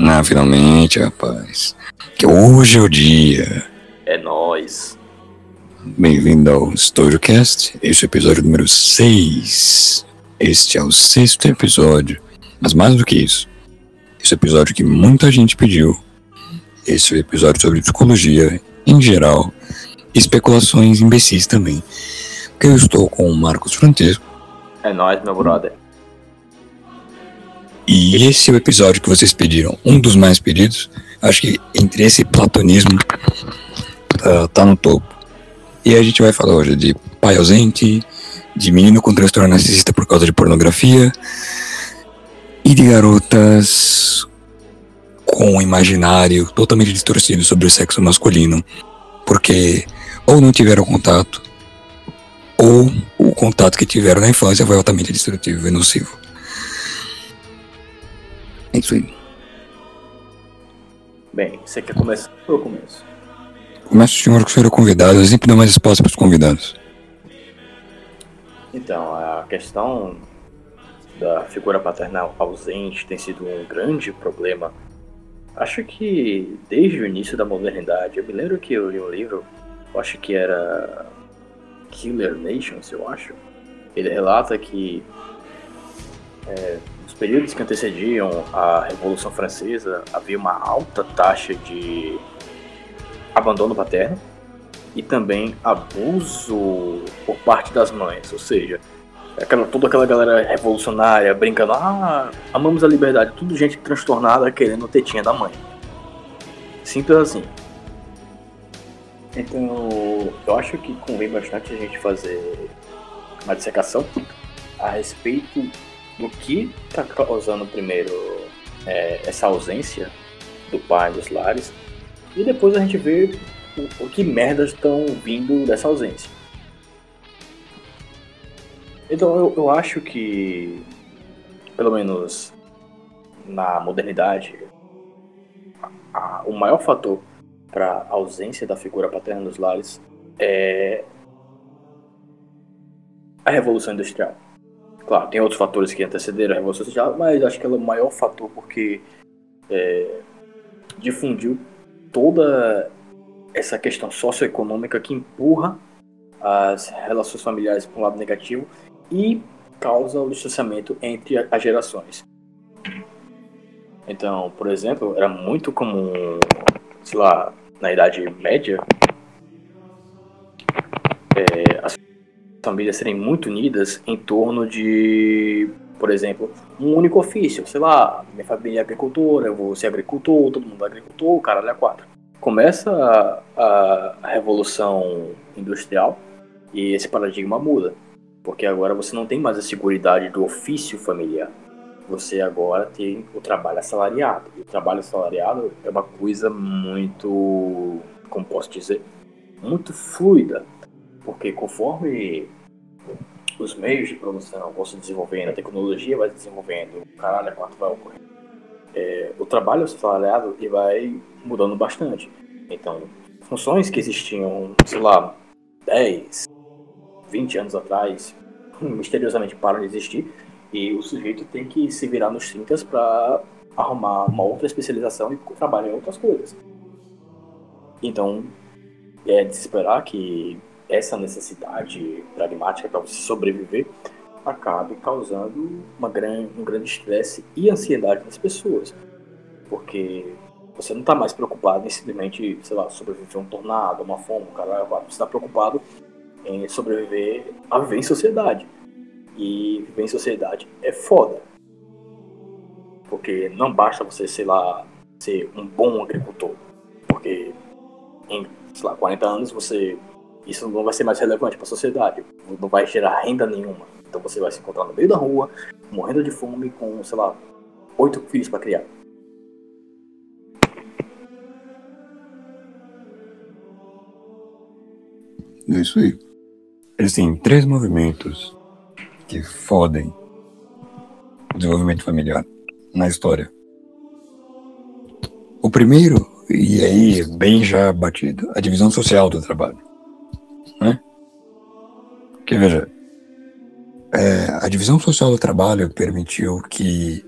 Ah, finalmente, rapaz. Que hoje é o dia. É nóis. Bem-vindo ao StorioCast. Este é o episódio número 6. Este é o sexto episódio. Mas mais do que isso, esse é o episódio que muita gente pediu. Esse é o episódio sobre psicologia em geral. Especulações imbecis também. Porque eu estou com o Marcos Francesco. É nóis, meu brother. E esse é o episódio que vocês pediram, um dos mais pedidos. Acho que entre esse platonismo tá, tá no topo. E a gente vai falar hoje de pai ausente, de menino com transtorno narcisista por causa de pornografia e de garotas com um imaginário totalmente distorcido sobre o sexo masculino, porque ou não tiveram contato, ou o contato que tiveram na infância foi altamente destrutivo e nocivo. É isso aí. Bem, você quer começar ou eu começo? Começa o senhor que o senhor é convidado, eu sempre dou mais espaço para os convidados. Então, a questão da figura paternal ausente tem sido um grande problema. Acho que desde o início da modernidade, eu me lembro que eu li um livro, eu acho que era Killer Nations, eu acho. Ele relata que é, períodos que antecediam a Revolução Francesa havia uma alta taxa de abandono paterno e também abuso por parte das mães, ou seja, aquela, toda aquela galera revolucionária brincando, ah, amamos a liberdade, tudo gente transtornada querendo tetinha da mãe. Simples assim. Então, eu acho que convém bastante a gente fazer uma dissecação a respeito do que está causando primeiro é, essa ausência do pai dos lares e depois a gente vê o, o que merdas estão vindo dessa ausência. Então eu, eu acho que, pelo menos na modernidade, a, a, o maior fator para a ausência da figura paterna nos lares é a Revolução Industrial. Claro, tem outros fatores que antecederam a Revolução Industrial, mas acho que ela é o maior fator porque é, difundiu toda essa questão socioeconômica que empurra as relações familiares para um lado negativo e causa o distanciamento entre as gerações. Então, por exemplo, era muito comum, sei lá, na Idade Média, é, as famílias serem muito unidas em torno de, por exemplo, um único ofício. Sei lá, minha família é agricultora, eu vou ser agricultor, todo mundo é agricultor, o caralho é quatro. Começa a, a revolução industrial e esse paradigma muda. Porque agora você não tem mais a segurança do ofício familiar. Você agora tem o trabalho assalariado. E o trabalho assalariado é uma coisa muito, como posso dizer, muito fluida. Porque conforme os meios de produção vão se desenvolvendo, a tecnologia vai se desenvolvendo, o caralho, quanto vai ocorrer. É, o trabalho assalariado ele vai mudando bastante. Então, funções que existiam, sei lá, 10, 20 anos atrás, misteriosamente param de existir e o sujeito tem que se virar nos 30 para arrumar uma outra especialização e trabalhar em outras coisas. Então, é de se esperar que essa necessidade pragmática para você sobreviver acabe causando uma grande, um grande estresse e ansiedade nas pessoas. Porque você não está mais preocupado em simplesmente, sei lá, sobreviver a um tornado, uma fome, um caralho, você está preocupado em sobreviver a viver em sociedade. E viver em sociedade é foda. Porque não basta você, sei lá, ser um bom agricultor. Porque em, sei lá, 40 anos você isso não vai ser mais relevante para a sociedade, não vai gerar renda nenhuma. Então você vai se encontrar no meio da rua, morrendo de fome, com, sei lá, oito filhos para criar. É isso aí. Existem três movimentos que fodem o desenvolvimento familiar na história. O primeiro, e aí bem já batido, a divisão social do trabalho. Né? Porque veja, é, a divisão social do trabalho permitiu que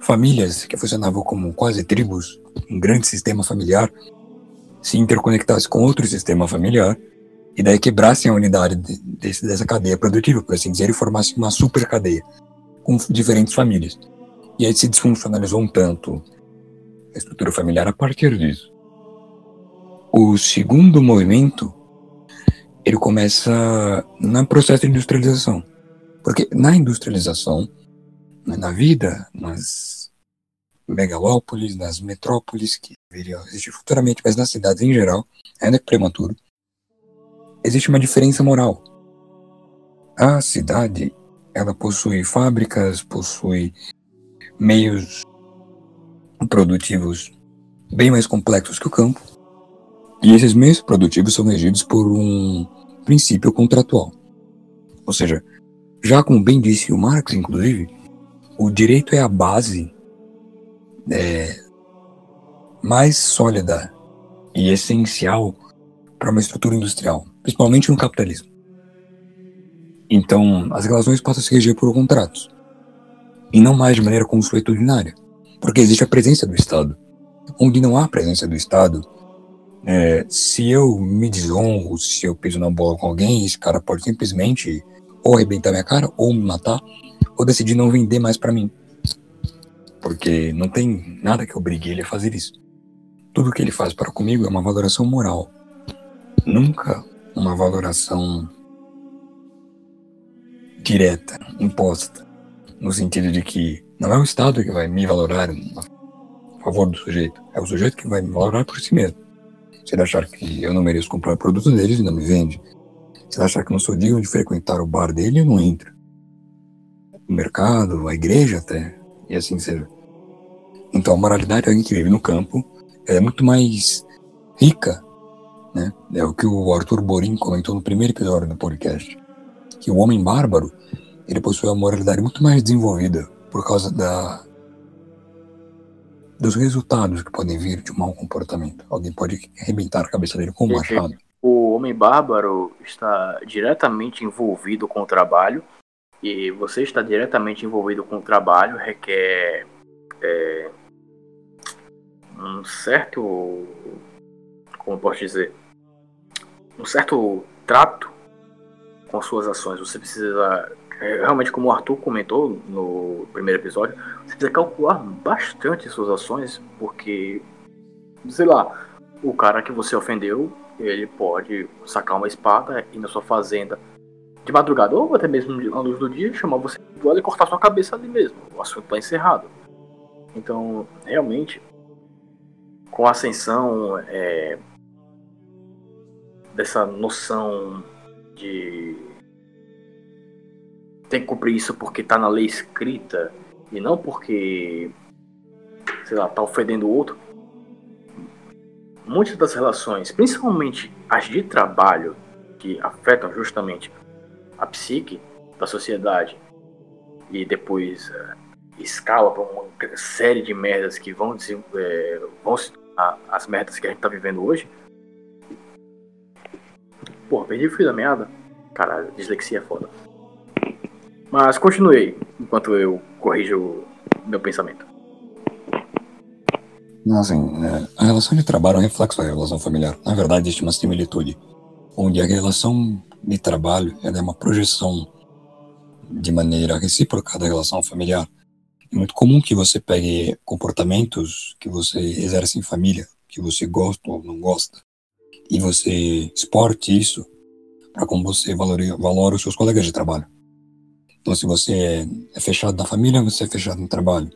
famílias que funcionavam como quase tribos, um grande sistema familiar, se interconectasse com outro sistema familiar e daí quebrassem a unidade dessa cadeia produtiva, por assim dizer, e formassem uma super cadeia com diferentes famílias. E aí se desfuncionalizou um tanto a estrutura familiar a partir disso. O segundo movimento, ele começa no processo de industrialização. Porque na industrialização, né, na vida, nas megalópolis, nas metrópoles, que viriam existir futuramente, mas nas cidades em geral, ainda que prematuro, existe uma diferença moral. A cidade, ela possui fábricas, possui meios produtivos bem mais complexos que o campo, e esses meios produtivos são regidos por um princípio contratual. Ou seja, já como bem disse o Marx, inclusive, o direito é a base é, mais sólida e essencial para uma estrutura industrial, principalmente no capitalismo. Então, as relações passam a se reger por contratos, e não mais de maneira consuetudinária, porque existe a presença do Estado. Onde não há presença do Estado, é, se eu me desonro, se eu piso na bola com alguém, esse cara pode simplesmente ou arrebentar minha cara, ou me matar, ou decidir não vender mais para mim. Porque não tem nada que obrigue ele a fazer isso. Tudo que ele faz para comigo é uma valoração moral. Nunca uma valoração direta, imposta, no sentido de que não é o Estado que vai me valorar a favor do sujeito, é o sujeito que vai me valorar por si mesmo. Se ele achar que eu não mereço comprar produto deles, ele não me vende. Se ele achar que não sou digno de frequentar o bar dele, eu não entro. O mercado, a igreja até, e assim seja. Então a moralidade de alguém que vive no campo é muito mais rica, né? É o que o Arthur Borin comentou no primeiro episódio do podcast. Que o homem bárbaro, ele possui uma moralidade muito mais desenvolvida por causa da dos resultados que podem vir de um mau comportamento. Alguém pode arrebentar a cabeça dele com um machado. O homem bárbaro está diretamente envolvido com o trabalho e você está diretamente envolvido com o trabalho requer é, um certo, como posso dizer, um certo trato com suas ações. Você precisa realmente, como o Arthur comentou no primeiro episódio, você precisa calcular bastante suas ações, porque, sei lá, o cara que você ofendeu, ele pode sacar uma espada e na sua fazenda de madrugada ou até mesmo à luz do dia chamar você de duelo e cortar sua cabeça ali mesmo. O assunto está encerrado. Então, realmente, com a ascensão é, dessa noção de tem que cumprir isso porque tá na lei escrita e não porque, sei lá, tá ofendendo o outro. Muitas das relações, principalmente as de trabalho, que afetam justamente a psique da sociedade e depois uh, escala para uma série de merdas que vão, é, vão se tornar as merdas que a gente tá vivendo hoje. Pô, perdi o fio da meada. Caralho, dislexia é foda. Mas continuei enquanto eu corrijo meu pensamento. Assim, é, a relação de trabalho é um reflexo da relação familiar. Na verdade, existe uma similitude, onde a relação de trabalho é uma projeção de maneira recíproca da relação familiar. É muito comum que você pegue comportamentos que você exerce em família, que você gosta ou não gosta, e você exporte isso para como você valora, valora os seus colegas de trabalho. Então, se você é fechado na família, você é fechado no trabalho.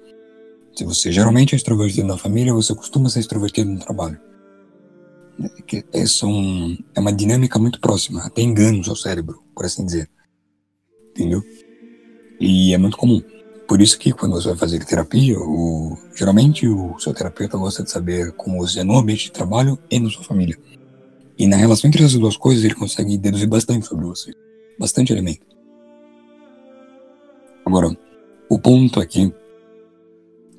Se você geralmente é extrovertido na família, você costuma ser extrovertido no trabalho. É, são, é uma dinâmica muito próxima, até engana o seu cérebro, por assim dizer. Entendeu? E é muito comum. Por isso que quando você vai fazer terapia, o, geralmente o seu terapeuta gosta de saber como você é no ambiente de trabalho e na sua família. E na relação entre essas duas coisas, ele consegue deduzir bastante sobre você. Bastante elemento. Agora, o ponto aqui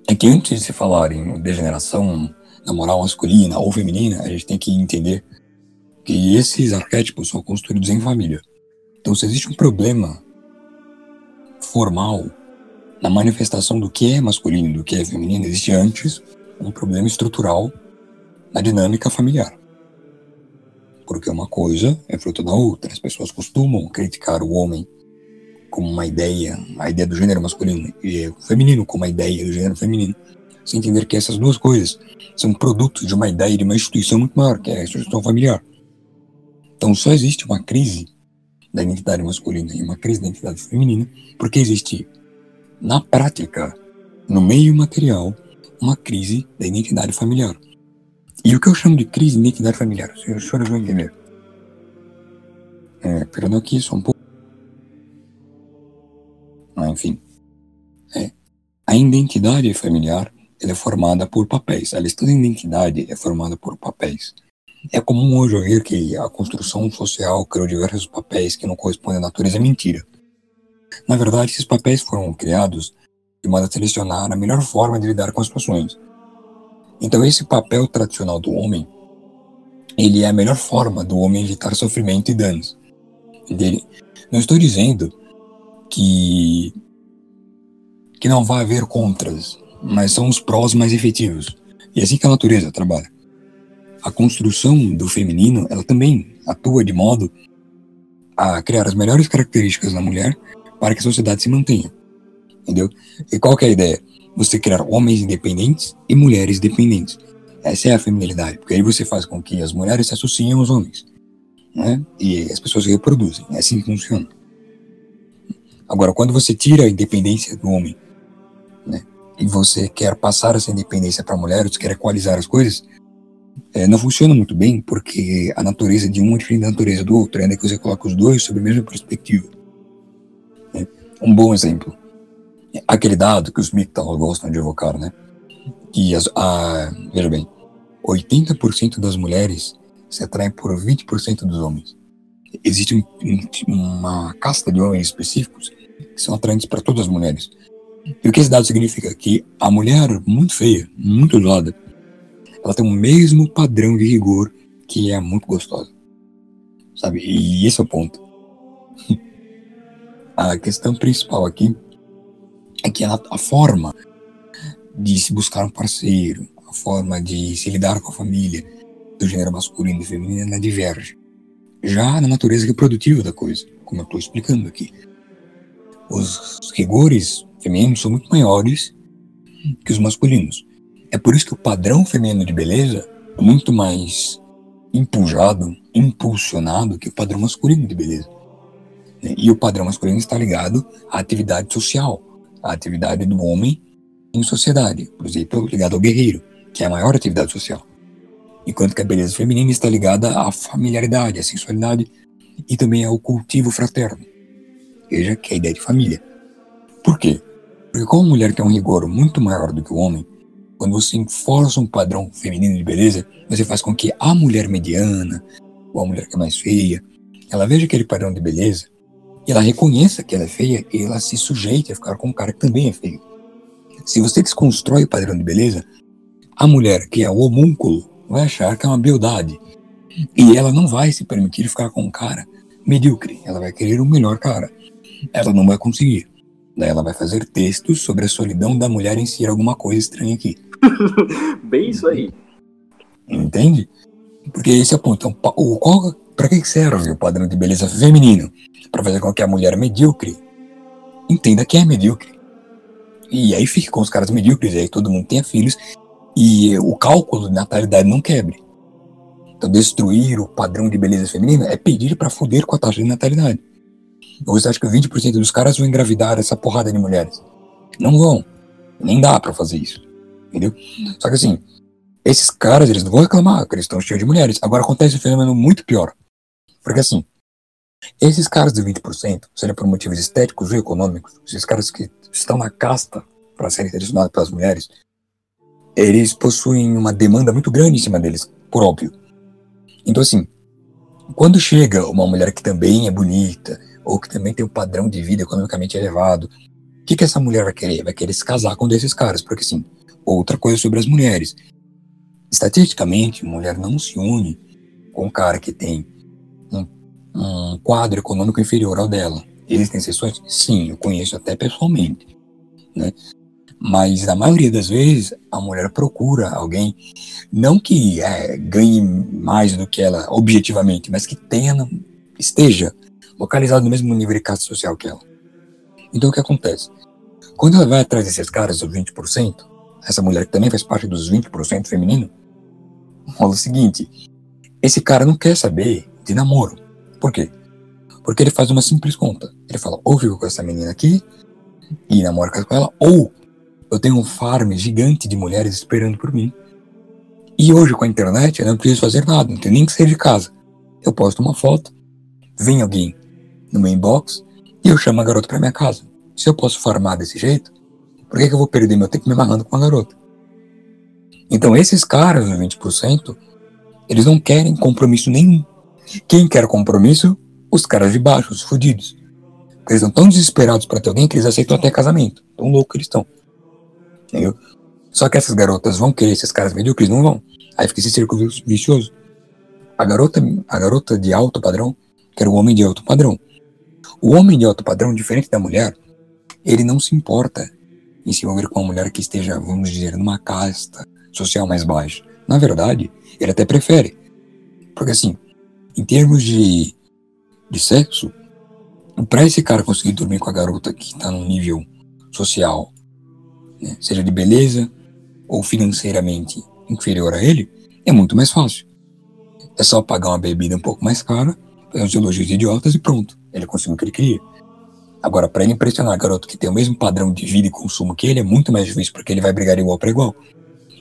é que antes de se falar em degeneração na moral masculina ou feminina, a gente tem que entender que esses arquétipos são construídos em família. Então, se existe um problema formal na manifestação do que é masculino e do que é feminino, existe antes um problema estrutural na dinâmica familiar. Porque uma coisa é fruto da outra. As pessoas costumam criticar o homem como uma ideia, a ideia do gênero masculino, e feminino como a ideia do gênero feminino, sem entender que essas duas coisas são produtos de uma ideia de uma instituição muito maior, que é a instituição familiar. Então só existe uma crise da identidade masculina e uma crise da identidade feminina porque existe, na prática, no meio material, uma crise da identidade familiar. E o que eu chamo de crise de identidade familiar, os senhores vão entender. É, perdão aqui só um pouco. Enfim. É, a identidade familiar é formada por papéis. A lista de identidade é formada por papéis. É comum hoje ouvir que a construção social criou diversos papéis que não correspondem à natureza. É mentira. Na verdade, esses papéis foram criados de modo a selecionar a melhor forma de lidar com as situações. Então, esse papel tradicional do homem, ele é a melhor forma do homem evitar sofrimento e danos. Dele. Não estou dizendo que que não vai haver contras, mas são os prós mais efetivos. E é assim que a natureza trabalha. A construção do feminino, ela também atua de modo a criar as melhores características da mulher para que a sociedade se mantenha. Entendeu? E qual que é a ideia? Você criar homens independentes e mulheres dependentes. Essa é a feminilidade, porque aí você faz com que as mulheres se associem aos homens. Né? E as pessoas se reproduzem. É assim que funciona. Agora, quando você tira a independência do homem né, e você quer passar essa independência para a mulher, você quer equalizar as coisas, é, não funciona muito bem, porque a natureza de um é diferente da natureza do outro, ainda que você coloque os dois sob a mesma perspectiva. É, um bom exemplo, aquele dado que os MGTOW gostam de evocar, né? Que, as, a, veja bem, 80% das mulheres se atraem por 20% dos homens. Existe um, um, uma casta de homens específicos que são atraentes para todas as mulheres. E o que esse dado significa? Que a mulher muito feia, muito usada, ela tem o mesmo padrão de rigor que é muito gostosa. Sabe? E esse é o ponto. a questão principal aqui é que a, a forma de se buscar um parceiro, a forma de se lidar com a família do gênero masculino e feminino, ela diverge. Já na natureza reprodutiva da coisa, como eu estou explicando aqui. Os rigores femininos são muito maiores que os masculinos. É por isso que o padrão feminino de beleza é muito mais empujado, impulsionado que o padrão masculino de beleza. E o padrão masculino está ligado à atividade social, à atividade do homem em sociedade, por exemplo, ligado ao guerreiro, que é a maior atividade social. Enquanto que a beleza feminina está ligada à familiaridade, à sensualidade e também ao cultivo fraterno, veja que é a ideia de família. Por quê? Porque como a mulher tem um rigor muito maior do que o homem, quando você enforça um padrão feminino de beleza, você faz com que a mulher mediana, ou a mulher que é mais feia, ela veja aquele padrão de beleza e ela reconheça que ela é feia e ela se sujeite a ficar com um cara que também é feio. Se você desconstrói o padrão de beleza, a mulher que é o homúnculo vai achar que é uma beldade. E ela não vai se permitir ficar com um cara medíocre. Ela vai querer o melhor cara. Ela não vai conseguir. Daí ela vai fazer textos sobre a solidão da mulher em ser alguma coisa estranha aqui. Bem isso aí. Entende? Porque esse é o ponto. Então, o, qual, pra que serve o padrão de beleza feminino? Para fazer com que a mulher medíocre entenda que é medíocre. E aí fique com os caras medíocres, e aí todo mundo tenha filhos, e o cálculo de natalidade não quebre. Então, destruir o padrão de beleza feminina é pedir para foder com a taxa de natalidade. Você acha que 20% dos caras vão engravidar essa porrada de mulheres? Não vão. Nem dá para fazer isso. Entendeu? Só que assim, esses caras, eles não vão reclamar que eles estão cheios de mulheres. Agora acontece um fenômeno muito pior. Porque assim, esses caras de 20%, seja por motivos estéticos ou econômicos, esses caras que estão na casta para serem selecionados pelas mulheres, eles possuem uma demanda muito grande em cima deles, por óbvio. Então assim, quando chega uma mulher que também é bonita, ou que também tem um padrão de vida economicamente elevado, o que, que essa mulher vai querer? Vai querer se casar com um desses caras, porque sim. Outra coisa sobre as mulheres. Estatisticamente, mulher não se une com um cara que tem um, um quadro econômico inferior ao dela. Existem exceções? Sim, eu conheço até pessoalmente. né? Mas na maioria das vezes a mulher procura alguém, não que é, ganhe mais do que ela objetivamente, mas que tenha, esteja localizado no mesmo nível de classe social que ela. Então o que acontece? Quando ela vai atrás desses caras, dos 20%, essa mulher que também faz parte dos 20% feminino, rola o seguinte: esse cara não quer saber de namoro. Por quê? Porque ele faz uma simples conta. Ele fala, ou fico com essa menina aqui e namoro com ela, ou eu tenho um farm gigante de mulheres esperando por mim. E hoje com a internet eu não preciso fazer nada, não tenho nem que sair de casa. Eu posto uma foto, vem alguém no meu inbox e eu chamo a garota para minha casa. Se eu posso farmar desse jeito, por que, que eu vou perder meu tempo me amarrando com a garota? Então esses caras, os 20%, eles não querem compromisso nenhum. Quem quer compromisso? Os caras de baixo, os. Porque eles estão tão desesperados para ter alguém que eles aceitam até casamento. Tão louco que eles estão. Entendeu? Só que essas garotas vão querer esses caras medíocres? Não vão. Aí fica esse círculo vicioso. A garota, a garota de alto padrão quer o homem de alto padrão. O homem de alto padrão, diferente da mulher, ele não se importa em se envolver com uma mulher que esteja, vamos dizer, numa casta social mais baixa. Na verdade, ele até prefere. Porque assim, em termos de, de sexo, para esse cara conseguir dormir com a garota que está num nível social, seja de beleza ou financeiramente inferior a ele, é muito mais fácil. É só pagar uma bebida um pouco mais cara, fazer uns elogios idiotas e pronto. Ele conseguiu o que ele queria. Agora, para ele impressionar a garoto que tem o mesmo padrão de vida e consumo que ele, é muito mais difícil, porque ele vai brigar igual para igual.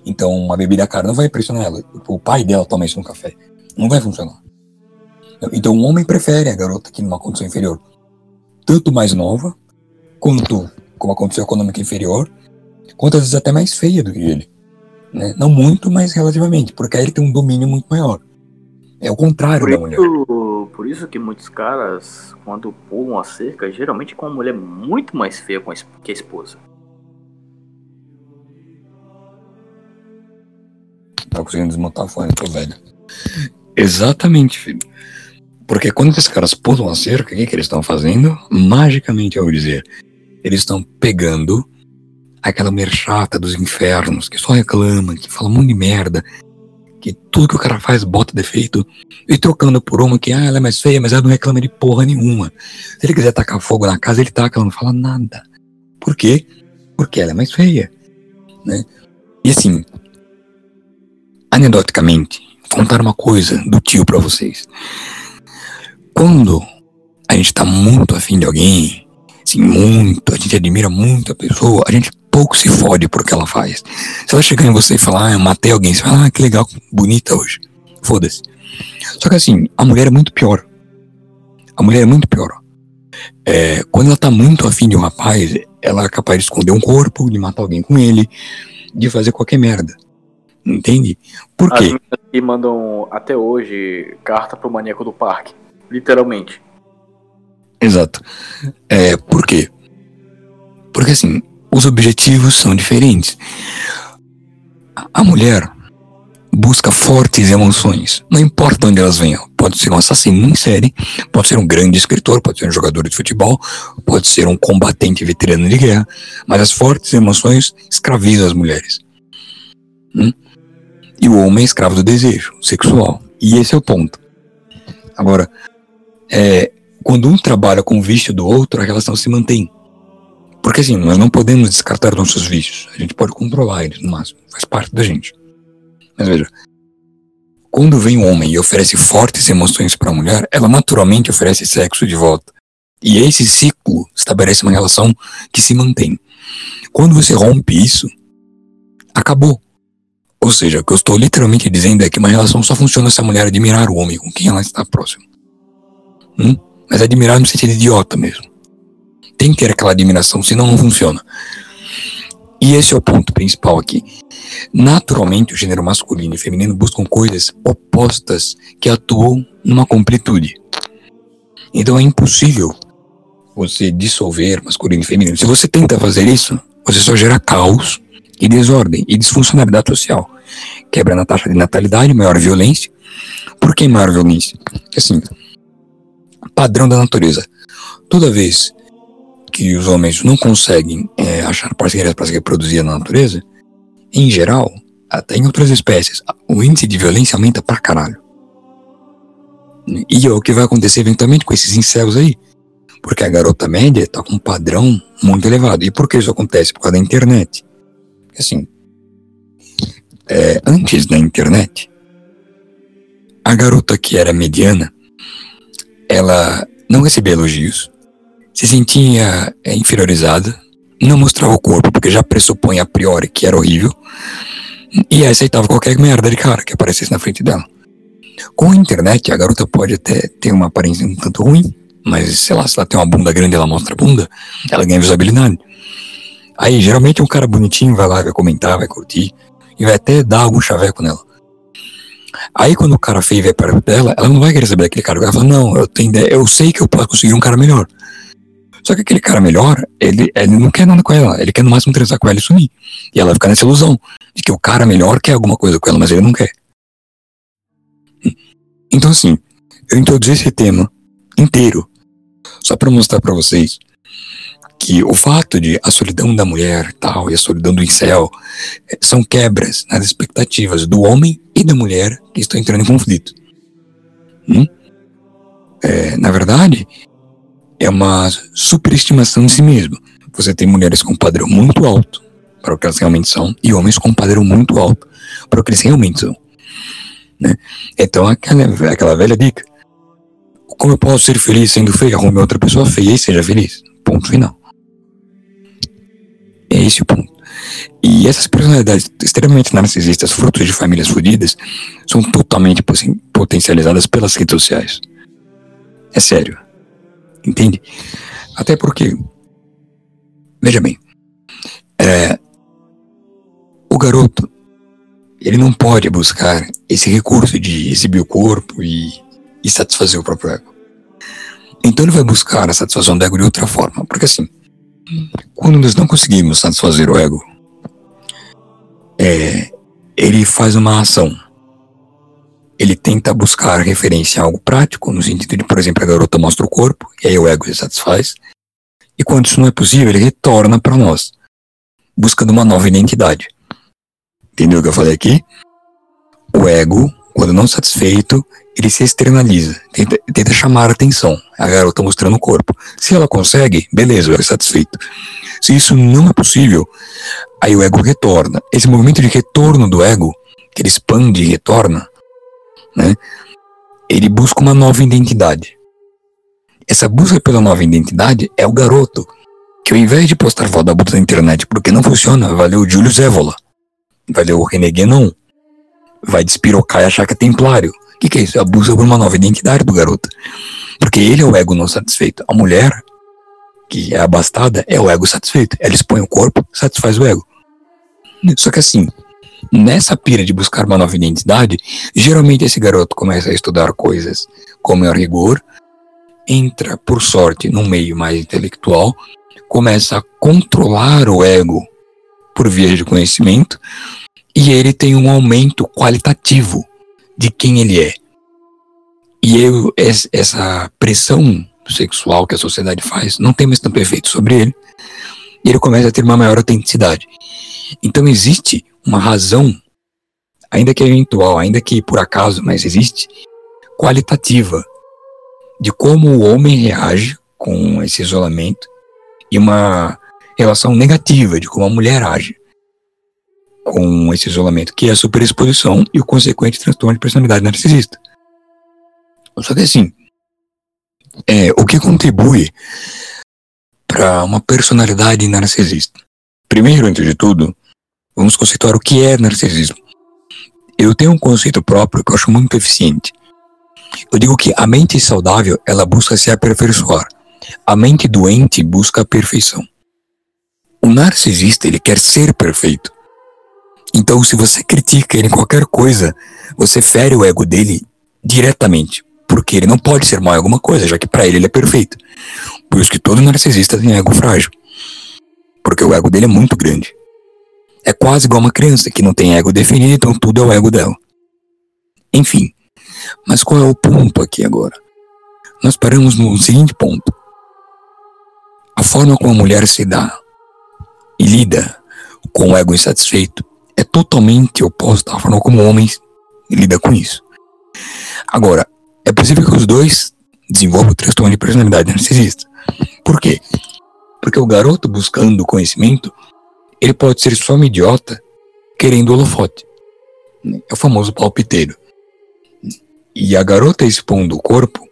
Então, uma bebida cara não vai impressionar ela. O pai dela toma isso no café. Não vai funcionar. Então, o homem prefere a garota aqui numa condição inferior. Tanto mais nova, quanto com uma condição econômica inferior, quanto às vezes até mais feia do que ele. Né? Não muito, mas relativamente, porque aí ele tem um domínio muito maior. É o contrário por da isso, mulher. Por isso que muitos caras, quando pulam a cerca, geralmente com uma mulher muito mais feia que a esposa. Tá conseguindo desmontar a fone, tô velho. Exatamente, filho. Porque quando esses caras pulam a cerca, o que, que eles estão fazendo? Magicamente, eu vou dizer, eles estão pegando aquela mulher chata dos infernos, que só reclama, que fala um monte de merda, que tudo que o cara faz bota defeito, e trocando por uma que, ah, ela é mais feia, mas ela não reclama de porra nenhuma. Se ele quiser tacar fogo na casa, ele taca, ela não fala nada. Por quê? Porque ela é mais feia, né? E assim, anedoticamente, contar uma coisa do tio para vocês. Quando a gente tá muito afim de alguém, assim, muito, a gente admira muito a pessoa, a gente pouco se fode por que ela faz. Se ela chegar em você e falar, ah, eu matei alguém, você fala, ah, que legal, bonita hoje. Foda-se. Só que assim, a mulher é muito pior. A mulher é muito pior. É, quando ela tá muito afim de um rapaz, ela é capaz de esconder um corpo, de matar alguém com ele, de fazer qualquer merda. Entende? Por quê? As que mandam até hoje carta pro maníaco do parque. Literalmente. Exato. É, por quê? Porque assim, os objetivos são diferentes. A mulher busca fortes emoções, não importa onde elas venham. Pode ser um assassino em série, pode ser um grande escritor, pode ser um jogador de futebol, pode ser um combatente veterano de guerra, mas as fortes emoções escravizam as mulheres. Hum? E o homem é escravo do desejo sexual. E esse é o ponto. Agora, é, quando um trabalha com o vício do outro, a relação se mantém. Porque assim, nós não podemos descartar nossos vícios. A gente pode controlar eles no máximo. Faz parte da gente. Mas veja, quando vem um homem e oferece fortes emoções para a mulher, ela naturalmente oferece sexo de volta. E esse ciclo estabelece uma relação que se mantém. Quando você rompe isso, acabou. Ou seja, o que eu estou literalmente dizendo é que uma relação só funciona se a mulher admirar o homem com quem ela está próxima. Hum? Mas admirar no sentido idiota mesmo. Tem que ter aquela admiração, senão não funciona. E esse é o ponto principal aqui. Naturalmente, o gênero masculino e feminino buscam coisas opostas que atuam numa completude. Então é impossível você dissolver masculino e feminino. Se você tenta fazer isso, você só gera caos e desordem e disfuncionalidade social. Quebra na taxa de natalidade, maior violência. Por que maior violência? Assim, padrão da natureza. Toda vez que os homens não conseguem é, achar parceiras para se reproduzir na natureza, em geral, até em outras espécies, o índice de violência aumenta pra caralho. E é o que vai acontecer eventualmente com esses incels aí. Porque a garota média tá com um padrão muito elevado. E por que isso acontece? Por causa da internet. Assim, é, antes da internet, a garota que era mediana, ela não recebia elogios, se sentia é, inferiorizada, não mostrava o corpo porque já pressupõe a priori que era horrível, e aceitava qualquer merda de cara que aparecesse na frente dela. Com a internet, a garota pode até ter uma aparência um tanto ruim, mas sei lá, se ela tem uma bunda grande ela mostra a bunda, ela ganha visibilidade. Aí, geralmente, um cara bonitinho vai lá, vai comentar, vai curtir, e vai até dar algum chaveco nela. Aí, quando o cara feio vai perto dela, ela não vai querer saber daquele cara. Ela fala, não, eu, tenho ideia, eu sei que eu posso conseguir um cara melhor. Só que aquele cara melhor, ele, ele não quer nada com ela. Ele quer no máximo transar com ela e sumir. E ela fica nessa ilusão de que o cara melhor quer alguma coisa com ela, mas ele não quer. Então, assim, eu introduzi esse tema inteiro só para mostrar para vocês que o fato de a solidão da mulher tal e a solidão do incel eh, são quebras nas expectativas do homem e da mulher que estão entrando em conflito. Hum? É, na verdade, é uma superestimação de si mesmo. Você tem mulheres com um padrão muito alto para o que elas realmente são e homens com um padrão muito alto para o que eles realmente são. Né? Então, aquela, aquela velha dica. Como eu posso ser feliz sendo feio? Arrume outra pessoa feia e seja feliz. Ponto final. É esse o ponto. E essas personalidades extremamente narcisistas, frutos de famílias fodidas, são totalmente potencializadas pelas redes sociais. É sério. Entende? Até porque, veja bem, é, o garoto, ele não pode buscar esse recurso de exibir o corpo e, e satisfazer o próprio ego. Então ele vai buscar a satisfação do ego de outra forma. Porque assim, quando nós não conseguimos satisfazer o ego, é, ele faz uma ação ele tenta buscar referência a algo prático, no sentido de, por exemplo, a garota mostra o corpo, e aí o ego se satisfaz. E quando isso não é possível, ele retorna para nós, buscando uma nova identidade. Entendeu o que eu falei aqui? O ego, quando não satisfeito, ele se externaliza, tenta, tenta chamar a atenção. A garota mostrando o corpo. Se ela consegue, beleza, ego é satisfeito. Se isso não é possível, aí o ego retorna. Esse movimento de retorno do ego, que ele expande e retorna, né? Ele busca uma nova identidade. Essa busca pela nova identidade é o garoto que ao invés de postar foto da bunda na internet porque não funciona, o Júlio Zévola, o René Guénon, vai despirocar e achar que é templário. Que, que é isso? A busca por uma nova identidade do garoto. Porque ele é o ego não satisfeito. A mulher, que é abastada, é o ego satisfeito. Ela expõe o corpo, satisfaz o ego. Só que assim, nessa pira de buscar uma nova identidade, geralmente esse garoto começa a estudar coisas com maior rigor, entra, por sorte, num meio mais intelectual, começa a controlar o ego por via de conhecimento, e ele tem um aumento qualitativo de quem ele é. E eu, essa pressão sexual que a sociedade faz não tem mais tanto efeito sobre ele, e ele começa a ter uma maior autenticidade. Então existe uma razão, ainda que eventual, ainda que por acaso, mas existe, qualitativa, de como o homem reage com esse isolamento e uma relação negativa de como a mulher age com esse isolamento, que é a superexposição e o consequente transtorno de personalidade narcisista. Só que assim, é, o que contribui para uma personalidade narcisista? Primeiro, antes de tudo, Vamos conceituar o que é narcisismo. Eu tenho um conceito próprio que eu acho muito eficiente. Eu digo que a mente saudável, ela busca se aperfeiçoar. A mente doente busca a perfeição. O narcisista, ele quer ser perfeito. Então, se você critica ele em qualquer coisa, você fere o ego dele diretamente, porque ele não pode ser mal em alguma coisa, já que para ele ele é perfeito. Por isso que todo narcisista tem ego frágil, porque o ego dele é muito grande. É quase igual uma criança que não tem ego definido, então tudo é o ego dela. Enfim, mas qual é o ponto aqui agora? Nós paramos no seguinte ponto. A forma como a mulher se dá e lida com o ego insatisfeito é totalmente oposta à forma como o homem lida com isso. Agora, é possível que os dois desenvolvam o transtorno de personalidade narcisista. Por quê? Porque o garoto buscando conhecimento, ele pode ser só um idiota querendo holofote. É o famoso palpiteiro. E a garota expondo o corpo,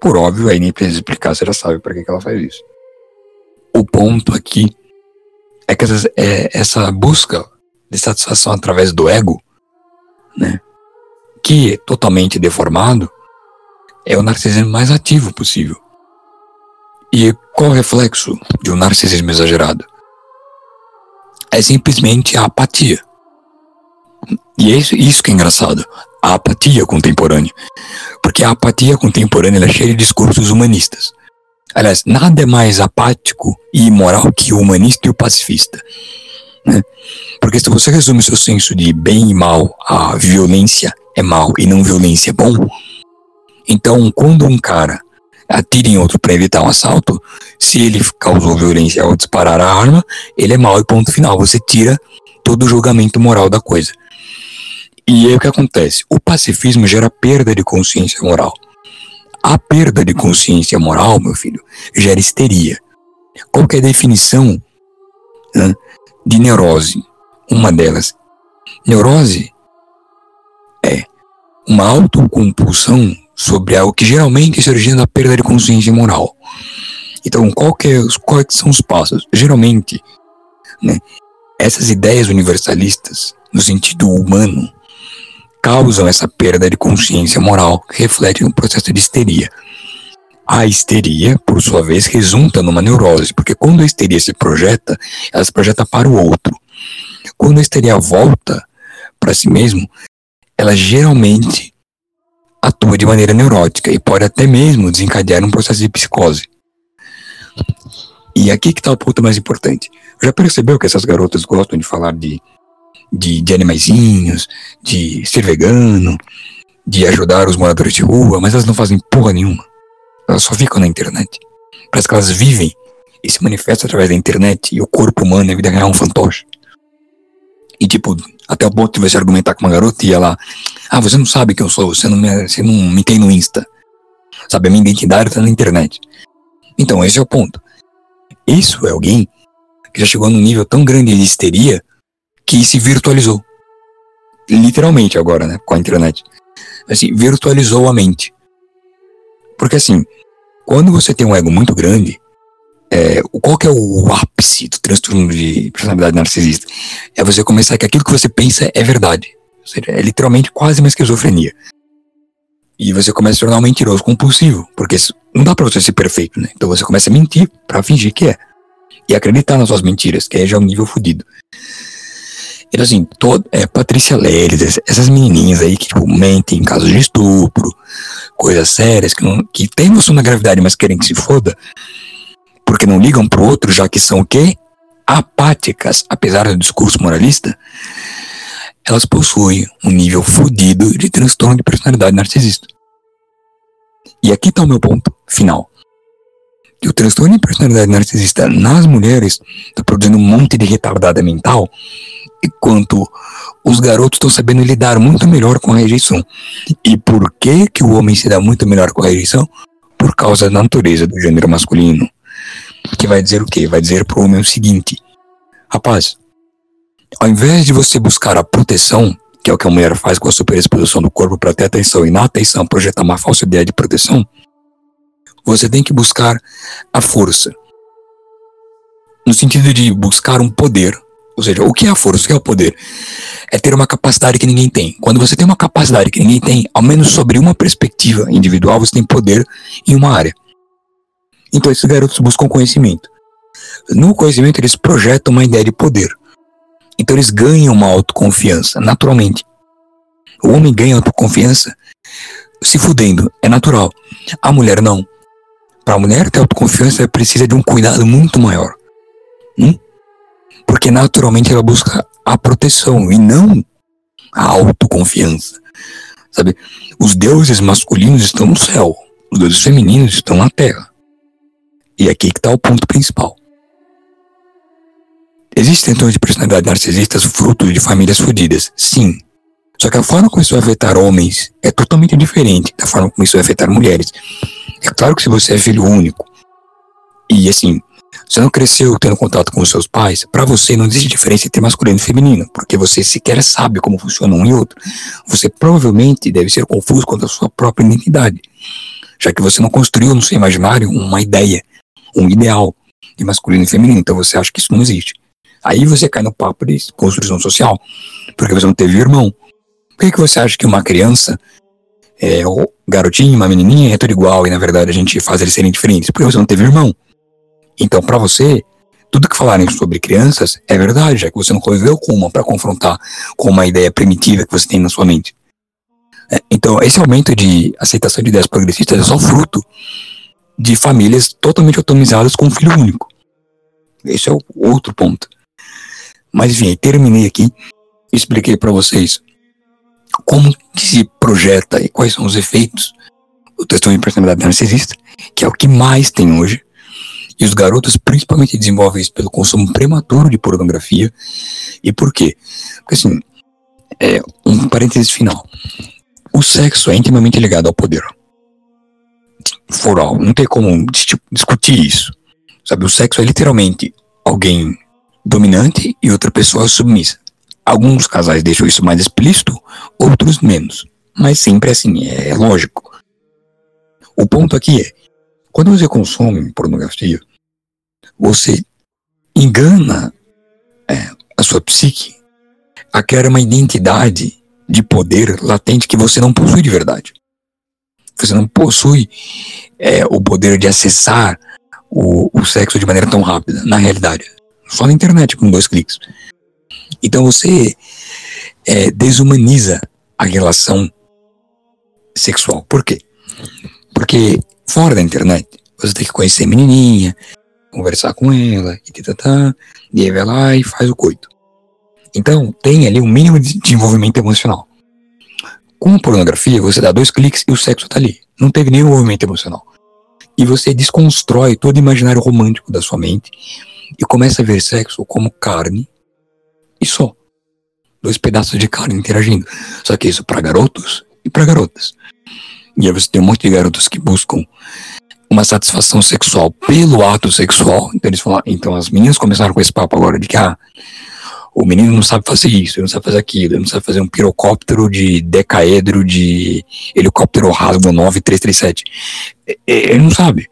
por óbvio, aí nem precisa explicar, você já sabe para que, que ela faz isso. O ponto aqui é que essa, é, essa busca de satisfação através do ego, né, que é totalmente deformado, é o narcisismo mais ativo possível. E qual o reflexo de um narcisismo exagerado? É simplesmente a apatia. E é isso, isso que é engraçado, a apatia contemporânea. Porque a apatia contemporânea é cheia de discursos humanistas. Aliás, nada é mais apático e imoral que o humanista e o pacifista. Né? Porque se você resume seu senso de bem e mal a violência é mal e não violência é bom, então quando um cara atira em outro para evitar um assalto, se ele causou violência ao disparar a arma, ele é mal e ponto final. Você tira todo o julgamento moral da coisa. E aí o que acontece? O pacifismo gera perda de consciência moral. A perda de consciência moral, meu filho, gera histeria. Qual é a definição né, de neurose? Uma delas. Neurose é uma autocompulsão sobre algo que geralmente se origina da perda de consciência moral. Então, qual que é, quais são os passos? Geralmente, né, essas ideias universalistas, no sentido humano, causam essa perda de consciência moral, que reflete no processo de histeria. A histeria, por sua vez, resulta numa neurose, porque quando a histeria se projeta, ela se projeta para o outro. Quando a histeria volta para si mesmo, ela geralmente atua de maneira neurótica e pode até mesmo desencadear um processo de psicose. E aqui que está o ponto mais importante. Já percebeu que essas garotas gostam de falar de de, de animaizinhos, de ser vegano, de ajudar os moradores de rua, mas elas não fazem porra nenhuma. Elas só ficam na internet. Parece que elas vivem e se manifestam através da internet e o corpo humano, a vida real, é um fantoche. E tipo, até o ponto de você argumentar com uma garota e ela, ah, você não sabe quem eu sou, você não me, você não me tem no Insta. Sabe, a minha identidade está na internet. Então, esse é o ponto. Isso é alguém que já chegou num nível tão grande de histeria que se virtualizou. Literalmente agora, né? Com a internet. Assim, virtualizou a mente. Porque assim, quando você tem um ego muito grande, é, qual que é o ápice do transtorno de personalidade narcisista? É você começar que aquilo que você pensa é verdade. Ou seja, é literalmente quase uma esquizofrenia. E você começa a se tornar um mentiroso compulsivo, porque não dá pra você ser perfeito, né? Então você começa a mentir para fingir que é. E acreditar nas suas mentiras, que é já um nível fodido. Então, assim, todo, é, Patrícia Leles, essas menininhas aí que, tipo, mentem em casos de estupro, coisas sérias, que, não, que tem noção da gravidade, mas querem que se foda, porque não ligam pro outro, já que são o quê? Apáticas, apesar do discurso moralista, elas possuem um nível fodido de transtorno de personalidade narcisista. E aqui tá o meu ponto final. Que o transtorno de personalidade narcisista nas mulheres está produzindo um monte de retardada mental enquanto os garotos estão sabendo lidar muito melhor com a rejeição. E por que que o homem se dá muito melhor com a rejeição? Por causa da natureza do gênero masculino. Que vai dizer o quê? Vai dizer pro homem o seguinte: Rapaz, ao invés de você buscar a proteção, que é o que a mulher faz com a superexposição do corpo para ter atenção e na atenção projetar uma falsa ideia de proteção, você tem que buscar a força. No sentido de buscar um poder, ou seja, o que é a força? O que é o poder? É ter uma capacidade que ninguém tem. Quando você tem uma capacidade que ninguém tem, ao menos sobre uma perspectiva individual, você tem poder em uma área. Então esses garotos buscam conhecimento. No conhecimento, eles projetam uma ideia de poder. Então eles ganham uma autoconfiança, naturalmente. O homem ganha autoconfiança se fudendo, é natural. A mulher não. Para a mulher ter autoconfiança, precisa de um cuidado muito maior. Hum? Porque naturalmente ela busca a proteção e não a autoconfiança. Sabe? Os deuses masculinos estão no céu, os deuses femininos estão na terra. E aqui que está o ponto principal. existem tons de personalidade narcisistas fruto de famílias fodidas, sim. Só que a forma como isso vai afetar homens é totalmente diferente da forma como isso vai afetar mulheres. É claro que se você é filho único e assim, você não cresceu tendo contato com os seus pais, para você não existe diferença entre masculino e feminino, porque você sequer sabe como funciona um e outro. Você provavelmente deve ser confuso quanto à sua própria identidade, já que você não construiu no seu imaginário uma ideia, um ideal de masculino e feminino, então você acha que isso não existe. Aí você cai no papo de construção social, porque você não teve irmão. Por que, você acha que uma criança, é, um garotinho, uma menininha, é tudo igual e na verdade a gente faz eles serem diferentes? Porque você não teve irmão. Então, para você, tudo que falarem sobre crianças é verdade, já que você não conviveu com uma para confrontar com uma ideia primitiva que você tem na sua mente. É, então, esse aumento de aceitação de ideias progressistas é só fruto de famílias totalmente autonomizadas com um filho único. Esse é o outro ponto. Mas enfim, terminei aqui, expliquei para vocês como que se projeta e quais são os efeitos do transtorno de personalidade narcisista, que é o que mais tem hoje, e os garotos principalmente desenvolvem isso pelo consumo prematuro de pornografia. E por quê? Porque assim, é um parênteses final. O sexo é intimamente ligado ao poder. Foral, não tem como discutir isso. Sabe, o sexo é literalmente alguém dominante e outra pessoa submissa. Alguns casais deixam isso mais explícito, outros menos. Mas sempre assim, é lógico. O ponto aqui é, quando você consome pornografia, você engana é, a sua psique a criar uma identidade de poder latente que você não possui de verdade. Você não possui é, o poder de acessar o, o sexo de maneira tão rápida, na realidade. Só na internet, com dois cliques. Então você é, desumaniza a relação sexual. Por quê? Porque fora da internet, você tem que conhecer a menininha, conversar com ela, e aí vai lá e faz o coito. Então, tem ali um mínimo de desenvolvimento emocional. Com pornografia, você dá dois cliques e o sexo tá ali. Não teve nenhum movimento emocional. E você desconstrói todo o imaginário romântico da sua mente e começa a ver sexo como carne e só. Dois pedaços de carne interagindo. Só que isso para garotos e para garotas. E aí você tem um monte de garotos que buscam uma satisfação sexual pelo ato sexual. Então eles falam, então as meninas começaram com esse papo agora de que ah, o menino não sabe fazer isso, ele não sabe fazer aquilo, ele não sabe fazer um pirocóptero de decaedro de helicóptero rasgo 9337. Ele não sabe.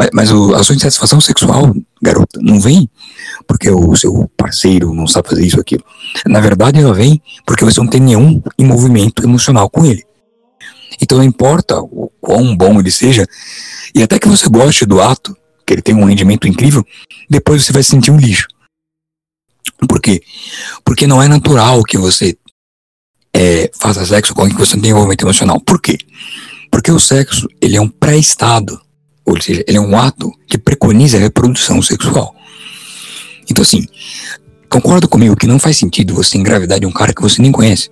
Mas, mas o, a sua insatisfação sexual, garota, não vem porque o seu parceiro não sabe fazer isso aquilo. Na verdade, ela vem porque você não tem nenhum envolvimento emocional com ele. Então não importa o quão bom ele seja, e até que você goste do ato, que ele tem um rendimento incrível, depois você vai se sentir um lixo. Por quê? Porque não é natural que você é, faça sexo com alguém que você não tem envolvimento emocional. Por quê? Porque o sexo, ele é um pré-estado, ou seja, ele é um ato que preconiza a reprodução sexual. Então assim, concorda comigo que não faz sentido você engravidar de um cara que você nem conhece,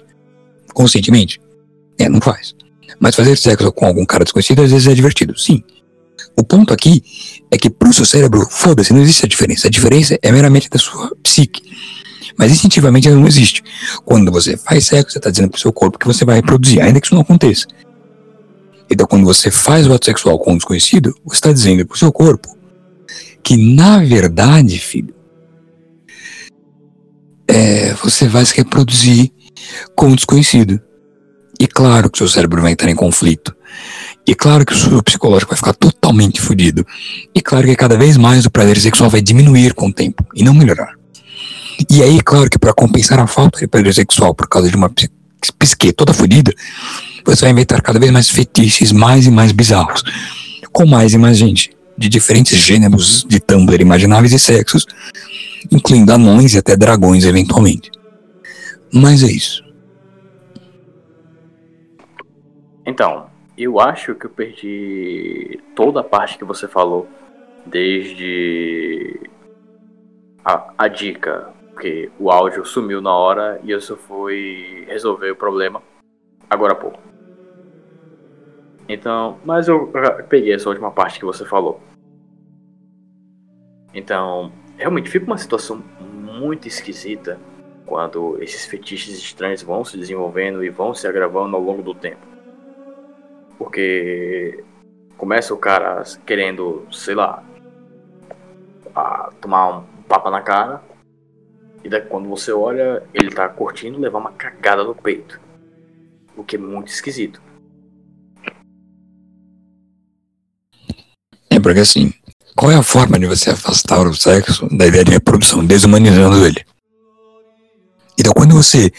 conscientemente? É, não faz. Mas fazer sexo com algum cara desconhecido às vezes é divertido, sim. O ponto aqui é que pro seu cérebro, foda-se, não existe a diferença. A diferença é meramente da sua psique. Mas instintivamente ela não existe. Quando você faz sexo, você está dizendo pro seu corpo que você vai reproduzir, ainda que isso não aconteça. Então, quando você faz o ato sexual com um desconhecido, você está dizendo pro seu corpo que, na verdade, filho, é, você vai se reproduzir com um desconhecido. E claro que o seu cérebro vai entrar em conflito. E claro que o seu psicológico vai ficar totalmente fodido. E claro que cada vez mais o prazer sexual vai diminuir com o tempo e não melhorar. E aí, claro que para compensar a falta de prazer sexual por causa de uma psique toda fodida, você vai inventar cada vez mais fetiches mais e mais bizarros, com mais e mais gente, de diferentes gêneros de Tumblr imagináveis e sexos, incluindo anões e até dragões eventualmente. Mas é isso. Então, eu acho que eu perdi toda a parte que você falou, desde a, a dica, porque o áudio sumiu na hora e eu só fui resolver o problema agora há pouco. Então, mas eu peguei essa última parte que você falou. Então, realmente fica uma situação muito esquisita quando esses fetiches estranhos vão se desenvolvendo e vão se agravando ao longo do tempo. Porque começa o cara querendo, sei lá, tomar um papa na cara, e daí quando você olha, ele tá curtindo levar uma cagada no peito. O que é muito esquisito. É porque assim, qual é a forma de você afastar o sexo da ideia de reprodução, desumanizando ele? Então, quando você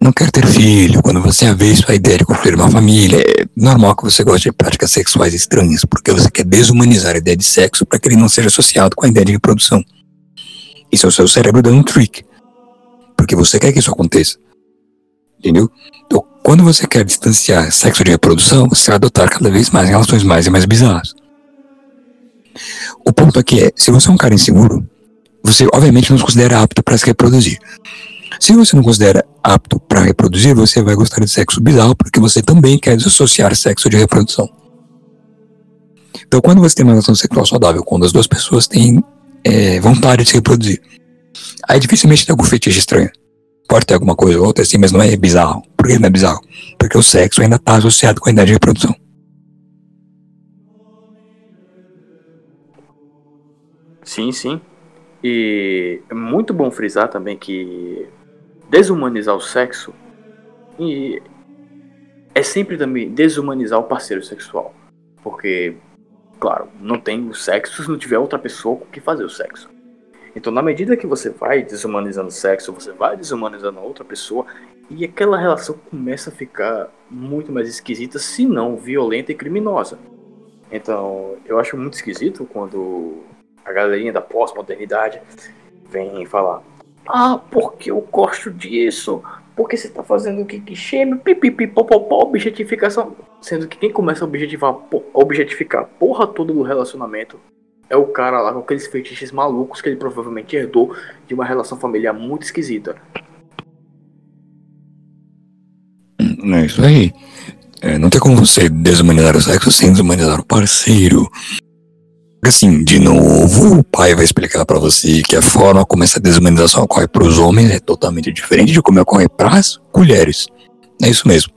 não quer ter filho, quando você avessa a ideia de construir uma família, é normal que você goste de práticas sexuais estranhas, porque você quer desumanizar a ideia de sexo para que ele não seja associado com a ideia de reprodução. Isso é o seu cérebro dando um trick, porque você quer que isso aconteça. Entendeu? Então, quando você quer distanciar sexo de reprodução, você vai adotar cada vez mais relações mais e mais bizarras. O ponto aqui é, se você é um cara inseguro, você obviamente não se considera apto para se reproduzir. Se você não considera apto para reproduzir, você vai gostar de sexo bizarro porque você também quer desassociar sexo de reprodução. Então, quando você tem uma relação sexual saudável, quando as duas pessoas têm é, vontade de se reproduzir, aí dificilmente tem algum fetiche estranho. Pode ter alguma coisa ou outra assim, mas não é bizarro. Por que não é bizarro? Porque o sexo ainda está associado com a ideia de reprodução. Sim, sim. E é muito bom frisar também que desumanizar o sexo é sempre também desumanizar o parceiro sexual. Porque, claro, não tem o sexo se não tiver outra pessoa com que fazer o sexo. Então, na medida que você vai desumanizando o sexo, você vai desumanizando a outra pessoa e aquela relação começa a ficar muito mais esquisita, se não violenta e criminosa. Então, eu acho muito esquisito quando a galerinha da pós-modernidade vem falar: ah, porque eu gosto disso. Porque você tá fazendo o que que chama, pipipi, popopó, objetificação. Sendo que quem começa a objetivar, objetificar a porra toda do relacionamento é o cara lá com aqueles fetiches malucos que ele provavelmente herdou de uma relação familiar muito esquisita. É isso aí. É, não tem como você desumanizar o sexo sem desumanizar o parceiro. Assim, de novo, o pai vai explicar para você que a forma como essa desumanização ocorre para os homens é totalmente diferente de como ocorre para as mulheres. É isso mesmo.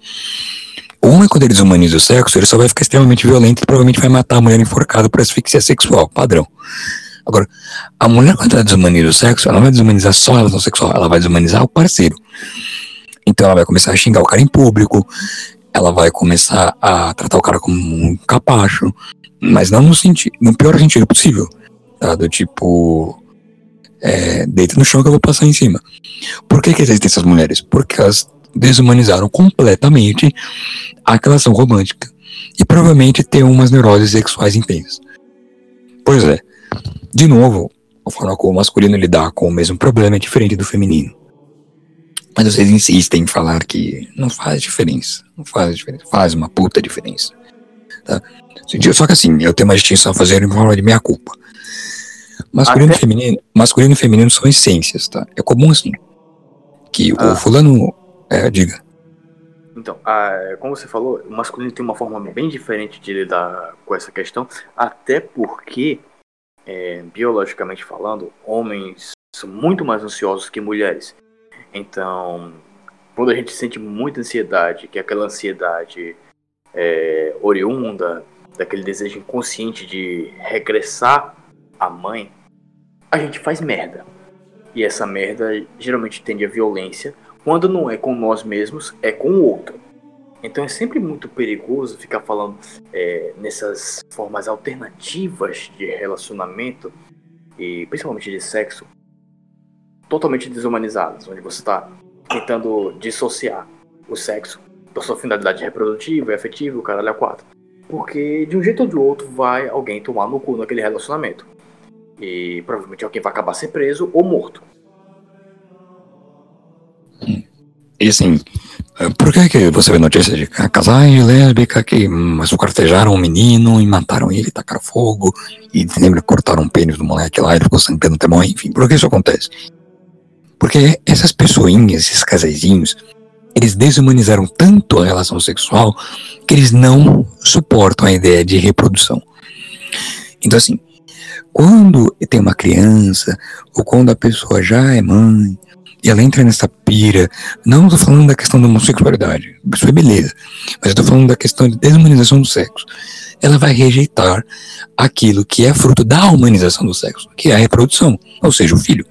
O homem, quando ele desumaniza o sexo, ele só vai ficar extremamente violento e provavelmente vai matar a mulher enforcada por asfixia sexual, padrão. Agora, a mulher, quando ela desumaniza o sexo, ela não vai desumanizar só a relação sexual, ela vai desumanizar o parceiro. Então ela vai começar a xingar o cara em público, ela vai começar a tratar o cara como um capacho, mas não no, sentido, no pior sentido possível. Tá? Do tipo. É, deita no chão que eu vou passar em cima. Por que, que existem essas mulheres? Porque elas desumanizaram completamente a relação romântica. E provavelmente têm umas neuroses sexuais intensas. Pois é. De novo, a forma como o masculino lidar com o mesmo problema é diferente do feminino. Mas vocês insistem em falar que não faz diferença. Não faz diferença. Faz uma puta diferença. Tá? Só que assim, eu tenho uma distinção a fazer em forma de minha culpa. Masculino, Até... e feminino, masculino e feminino são essências, tá? É comum assim. Que ah. o fulano. É, diga. Então, ah, como você falou, o masculino tem uma forma bem diferente de lidar com essa questão, até porque, é, biologicamente falando, homens são muito mais ansiosos que mulheres. Então, quando a gente sente muita ansiedade, que é aquela ansiedade é, oriunda daquele desejo inconsciente de regressar à mãe, a gente faz merda. E essa merda geralmente tende à violência. Quando não é com nós mesmos, é com o outro. Então é sempre muito perigoso ficar falando é, nessas formas alternativas de relacionamento e principalmente de sexo totalmente desumanizadas, onde você está tentando dissociar o sexo da sua finalidade reprodutiva e afetiva, o caralho é quatro. Porque de um jeito ou de outro vai alguém tomar no cu naquele relacionamento. E provavelmente alguém vai acabar ser preso ou morto. E assim, por que, que você vê notícias de casais lésbica que cortejaram um menino e mataram ele, tacaram fogo, e lembra cortaram o pênis do moleque lá, ele ficou sangrando até morrer, enfim, por que isso acontece? Porque essas pessoinhas, esses casaizinhos, eles desumanizaram tanto a relação sexual que eles não suportam a ideia de reprodução. Então, assim, Quando tem uma criança, ou quando a pessoa já é mãe, e ela entra nessa pira, não estou falando da questão da homossexualidade, isso é beleza, mas tô falando da questão de desumanização do sexo. Ela vai rejeitar aquilo que é fruto da humanização do sexo, que é a reprodução, ou seja, o filho.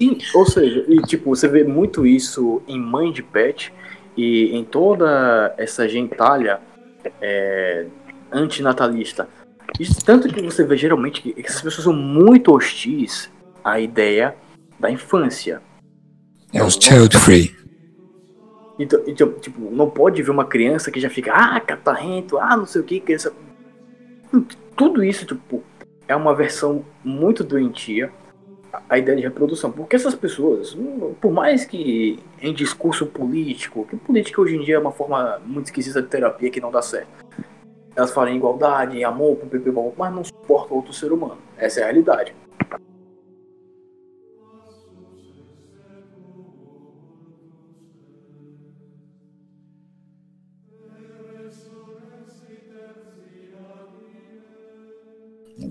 Sim, ou seja, e tipo, você vê muito isso em mãe de pet e em toda essa gentalha é, antinatalista. Tanto que você vê geralmente que essas pessoas são muito hostis à ideia da infância. É os child free. Então, então, tipo, não pode ver uma criança que já fica, ah, catarrento, ah, não sei o que, criança. Tudo isso, tipo, é uma versão muito doentia a ideia de reprodução. Porque essas pessoas, por mais que em discurso político, que política hoje em dia é uma forma muito esquisita de terapia que não dá certo. Elas falam em igualdade, em amor, mas não suportam outro ser humano. Essa é a realidade.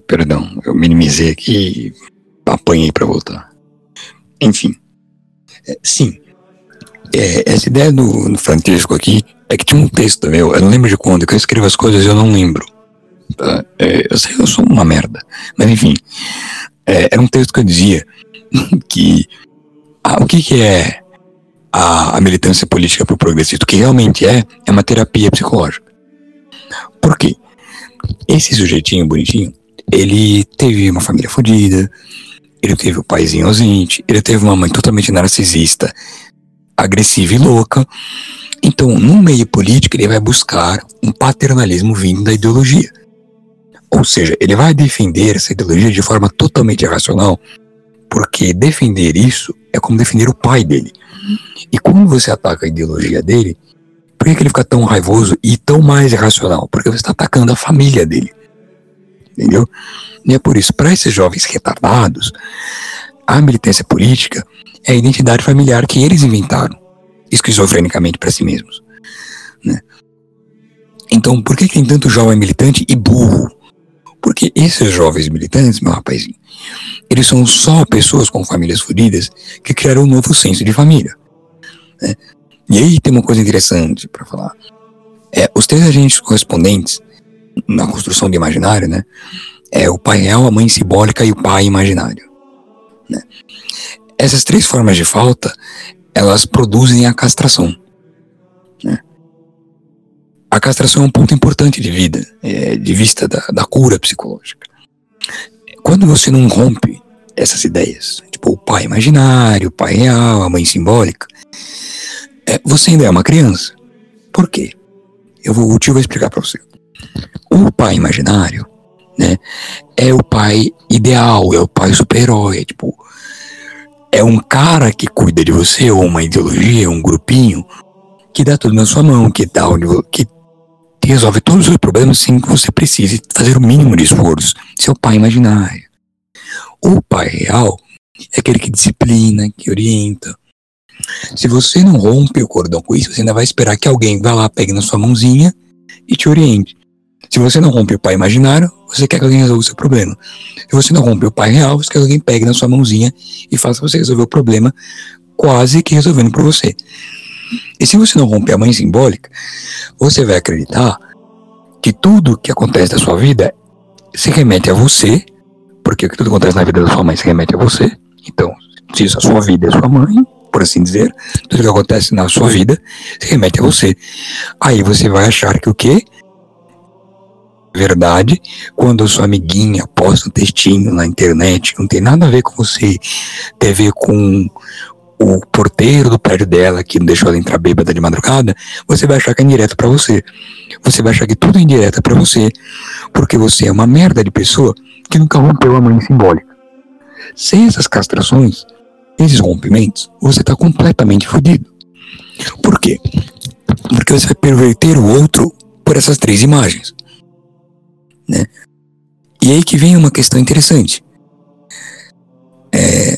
Perdão, eu minimizei aqui apanhei para voltar. Enfim, é, sim, é, essa ideia do, do Francisco aqui é que tinha um texto meu, eu não lembro de quando, que eu escrevo as coisas eu não lembro. Tá? É, eu sei, eu sou uma merda. Mas enfim, é, era um texto que eu dizia que ah, o que, que é a, a militância política para o progressista? O que realmente é, é uma terapia psicológica. Por quê? Esse sujeitinho bonitinho, ele teve uma família fodida, ele teve o paizinho ausente, ele teve uma mãe totalmente narcisista, agressiva e louca. Então, no meio político, ele vai buscar um paternalismo vindo da ideologia. Ou seja, ele vai defender essa ideologia de forma totalmente irracional, porque defender isso é como defender o pai dele. E quando você ataca a ideologia dele, por que, que ele fica tão raivoso e tão mais irracional? Porque você está atacando a família dele. Entendeu? E é por isso, para esses jovens retardados, a militância política é a identidade familiar que eles inventaram, esquizofrenicamente para si mesmos. Né? Então, por que tem tanto jovem militante e burro? Porque esses jovens militantes, meu rapazinho, eles são só pessoas com famílias fodidas que criaram um novo senso de família. Né? E aí tem uma coisa interessante para falar. É, os três agentes correspondentes na construção do imaginário, né? É o pai real, a mãe simbólica e o pai imaginário. Né? Essas três formas de falta, elas produzem a castração. Né? A castração é um ponto importante de vida, é, de vista da, da cura psicológica. Quando você não rompe essas ideias, tipo o pai imaginário, o pai real, a mãe simbólica, é, você ainda é uma criança. Por quê? Eu vou, o tio vai explicar para você. O pai imaginário, né, é o pai ideal, é o pai super-herói, é tipo, é um cara que cuida de você, ou uma ideologia, um grupinho, que dá tudo na sua mão, que dá que resolve todos os seus problemas sem que você precise fazer o mínimo de esforço. Seu pai imaginário. O pai real é aquele que disciplina, que orienta. Se você não rompe o cordão com isso, você ainda vai esperar que alguém vá lá, pegue na sua mãozinha e te oriente. Se você não rompe o pai imaginário, você quer que alguém resolva o seu problema. Se você não rompe o pai real, você quer que alguém pegue na sua mãozinha e faça você resolver o problema, quase que resolvendo por você. E se você não rompe a mãe simbólica, você vai acreditar que tudo que acontece na sua vida se remete a você, porque o que tudo acontece na vida da sua mãe se remete a você. Então, se isso a sua vida é sua mãe, por assim dizer, tudo que acontece na sua vida se remete a você. Aí você vai achar que o quê? Verdade quando a sua amiguinha posta um textinho na internet, não tem nada a ver com você, tem a ver com o porteiro do prédio dela que não deixou ela entrar bêbada de madrugada, você vai achar que é indireto para você. Você vai achar que tudo é indireto para você, porque você é uma merda de pessoa que nunca rompeu a mãe simbólica. Sem essas castrações, esses rompimentos, você está completamente fodido. Por quê? Porque você vai perverter o outro por essas três imagens né? E aí que vem uma questão interessante. É,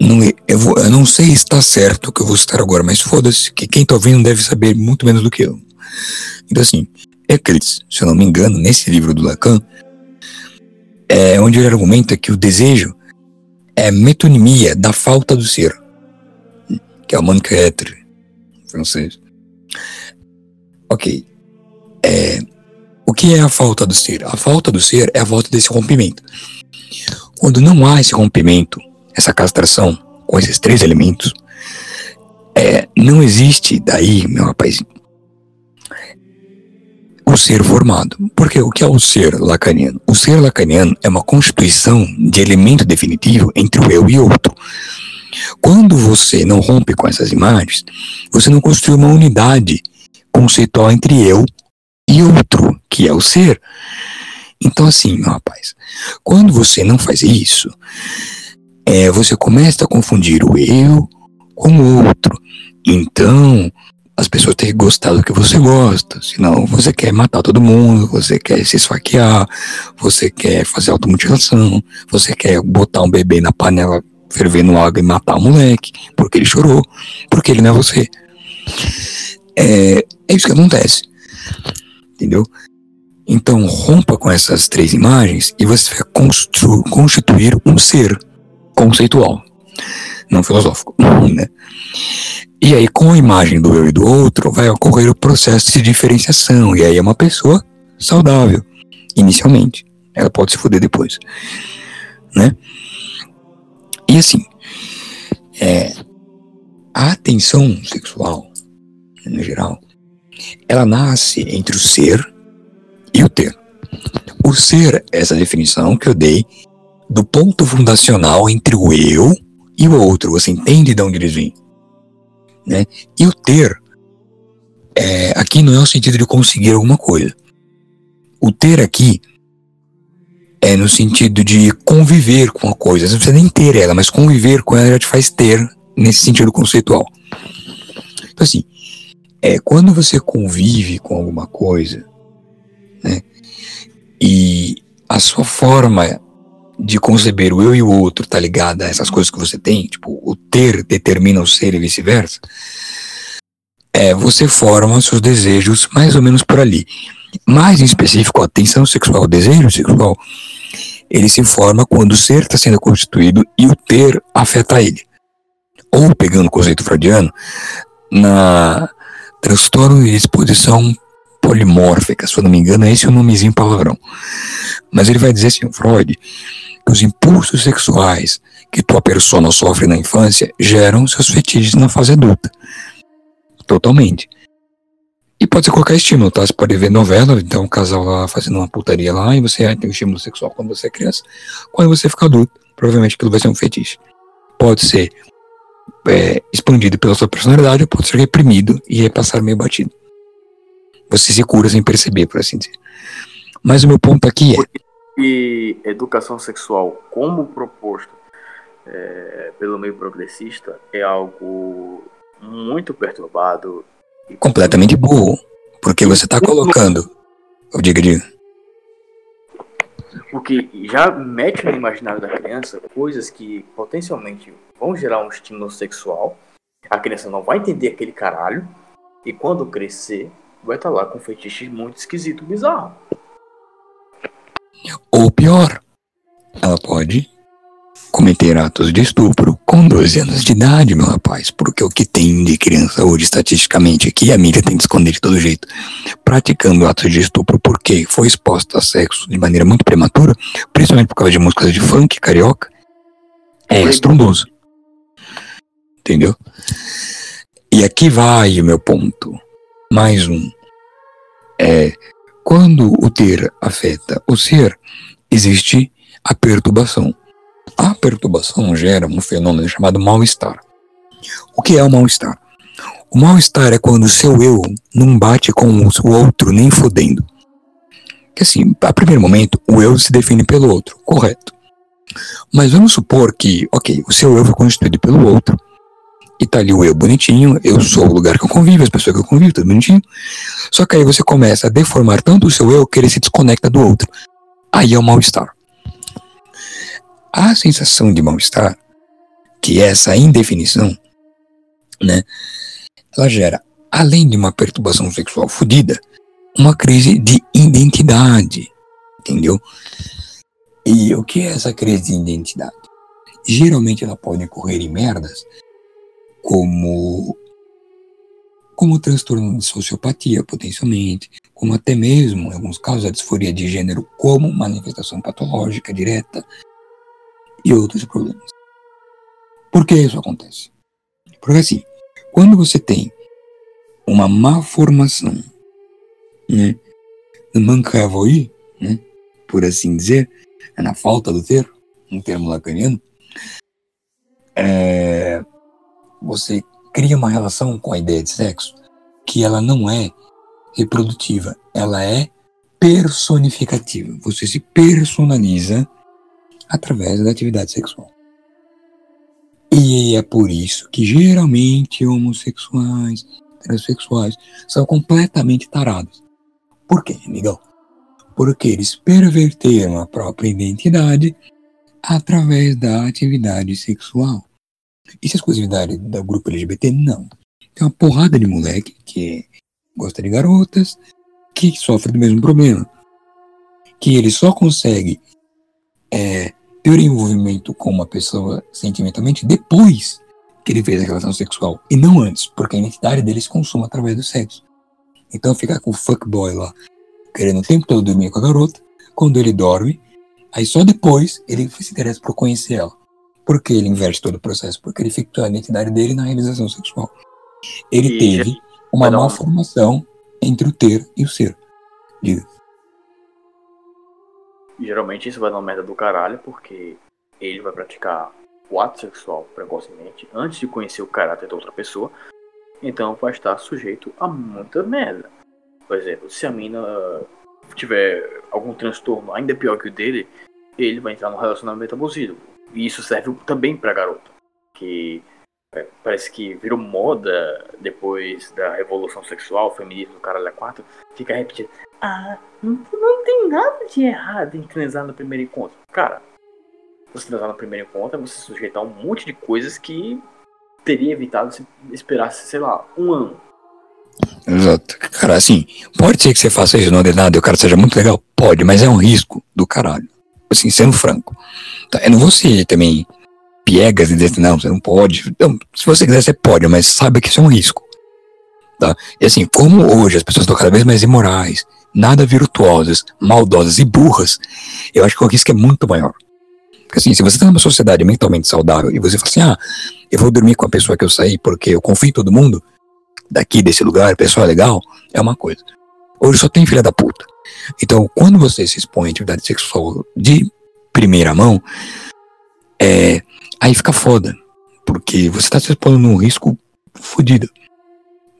não, eu, vou, eu, não sei se está certo o que eu vou citar agora, mas foda-se, que quem está ouvindo deve saber muito menos do que eu. Então, assim, Euclides, se eu não me engano, nesse livro do Lacan, é onde ele argumenta que o desejo é metonimia da falta do ser, que é o manque être francês. Ok. É, o que é a falta do ser? A falta do ser é a volta desse rompimento. Quando não há esse rompimento, essa castração com esses três elementos, é, não existe daí, meu rapaz, o ser formado. Porque o que é o ser lacaniano? O ser lacaniano é uma constituição de elemento definitivo entre o eu e outro. Quando você não rompe com essas imagens, você não construi uma unidade conceitual entre eu e outro, que é o ser. Então, assim, meu rapaz, quando você não faz isso, é, você começa a confundir o eu com o outro. Então, as pessoas têm que gostar do que você gosta, senão você quer matar todo mundo, você quer se esfaquear, você quer fazer automutilação, você quer botar um bebê na panela fervendo água e matar o moleque, porque ele chorou, porque ele não é você. É, é isso que acontece. Entendeu? Então rompa com essas três imagens e você vai constituir um ser conceitual, não filosófico. Né? E aí, com a imagem do eu e do outro, vai ocorrer o processo de diferenciação. E aí é uma pessoa saudável, inicialmente. Ela pode se fuder depois. Né? E assim, é, a atenção sexual, no geral, ela nasce entre o ser e o ter. O ser é essa definição que eu dei do ponto fundacional entre o eu e o outro. Você entende de onde eles vêm? Né? E o ter, é, aqui não é o sentido de conseguir alguma coisa. O ter aqui é no sentido de conviver com a coisa. Você não precisa nem ter ela, mas conviver com ela já te faz ter nesse sentido conceitual. Então, assim, é quando você convive com alguma coisa, né, e a sua forma de conceber o eu e o outro tá ligada a essas coisas que você tem, tipo, o ter determina o ser e vice-versa, é, você forma seus desejos mais ou menos por ali. Mais em específico, a tensão sexual, o desejo sexual, ele se forma quando o ser está sendo constituído e o ter afeta ele. Ou, pegando o conceito freudiano, na transtorno de disposição polimórfica, se eu não me engano, é esse o nomezinho palavrão. Mas ele vai dizer assim, Freud, que os impulsos sexuais que tua persona sofre na infância geram seus fetiches na fase adulta. Totalmente. E pode ser qualquer estímulo, tá? Você pode ver novela, então um casal lá fazendo uma putaria lá e você tem um estímulo sexual quando você é criança. Quando você fica adulto, provavelmente aquilo vai ser um fetiche. Pode ser é, expandido pela sua personalidade ou pode ser reprimido e repassar meio batido. Você se cura sem perceber, por assim dizer. Mas o meu ponto aqui é. E educação sexual, como proposto é, pelo meio progressista, é algo muito perturbado completamente burro. Porque você está colocando. Eu digo, digo. Porque já mete no imaginário da criança coisas que potencialmente vão gerar um estímulo sexual. A criança não vai entender aquele caralho. E quando crescer, vai estar tá lá com um fetiche muito esquisito, bizarro. Ou pior, ela pode cometer atos de estupro com 12 anos de idade, meu rapaz, porque o que tem de criança hoje, estatisticamente, aqui a mídia tem que esconder de todo jeito, praticando atos de estupro porque foi exposta a sexo de maneira muito prematura, principalmente por causa de músicas de funk carioca, é estrondoso. Entendeu? E aqui vai o meu ponto. Mais um. É, quando o ter afeta o ser, existe a perturbação. A perturbação gera um fenômeno chamado mal-estar. O que é o mal-estar? O mal-estar é quando o seu eu não bate com o outro nem fodendo. Que assim, a primeiro momento, o eu se define pelo outro, correto. Mas vamos supor que, ok, o seu eu foi constituído pelo outro, e tá ali o eu bonitinho, eu sou o lugar que eu convivo, as pessoas que eu convivo, tudo bonitinho. Só que aí você começa a deformar tanto o seu eu que ele se desconecta do outro. Aí é o mal-estar. A sensação de mal-estar, que é essa indefinição, né, ela gera, além de uma perturbação sexual fodida, uma crise de identidade, entendeu? E o que é essa crise de identidade? Geralmente ela pode ocorrer em merdas como como transtorno de sociopatia, potencialmente, como até mesmo, em alguns casos, a disforia de gênero como manifestação patológica direta e outros problemas. Por que isso acontece? Porque assim, quando você tem uma má formação, né, mancavoí, né, por assim dizer, na falta do ter, um termo lacaniano, é, você cria uma relação com a ideia de sexo que ela não é reprodutiva, ela é personificativa. Você se personaliza através da atividade sexual. E é por isso que geralmente homossexuais, transexuais são completamente tarados. Por quê, amigão? Porque eles perverteram a própria identidade através da atividade sexual. Isso é exclusividade do grupo LGBT? Não. Tem uma porrada de moleque que gosta de garotas que sofre do mesmo problema. Que ele só consegue é, ter envolvimento com uma pessoa sentimentalmente depois que ele fez a relação sexual e não antes, porque a identidade dele se consome através do sexo. Então ficar com o fuckboy lá, querendo o tempo todo dormir com a garota, quando ele dorme, aí só depois ele se interessa por conhecer ela. Por que ele inverte todo o processo? Porque ele fixou a identidade dele na realização sexual. Ele e teve uma malformação entre o ter e o ser. Diga. Geralmente isso vai dar uma merda do caralho, porque ele vai praticar o ato sexual precocemente antes de conhecer o caráter da outra pessoa, então vai estar sujeito a muita merda. Por exemplo, se a mina tiver algum transtorno ainda pior que o dele, ele vai entrar num relacionamento abusivo. E isso serve também pra garota, que parece que virou moda depois da revolução sexual, feminismo do caralho a quatro, fica repetindo, ah, não, não tem nada de errado em transar no primeiro encontro. Cara, você transar no primeiro encontro é você sujeitar um monte de coisas que teria evitado se esperasse, sei lá, um ano. Exato. Cara, assim, pode ser que você faça isso não de nada e o cara seja muito legal? Pode, mas é um risco do caralho. Assim, sendo franco. Tá? Eu não vou ser também piegas e dizer, não, você não pode. Não, se você quiser, você pode, mas sabe que isso é um risco. Tá? E assim, como hoje as pessoas estão cada vez mais imorais, nada virtuosas, maldosas e burras, eu acho que o risco é muito maior. Porque assim, se você está numa sociedade mentalmente saudável e você fala assim, ah, eu vou dormir com a pessoa que eu saí porque eu confio em todo mundo, daqui, desse lugar, pessoa legal, é uma coisa. Hoje só tem filha da puta. Então, quando você se expõe à atividade sexual de primeira mão, é, aí fica foda. Porque você está se expondo num risco fodido.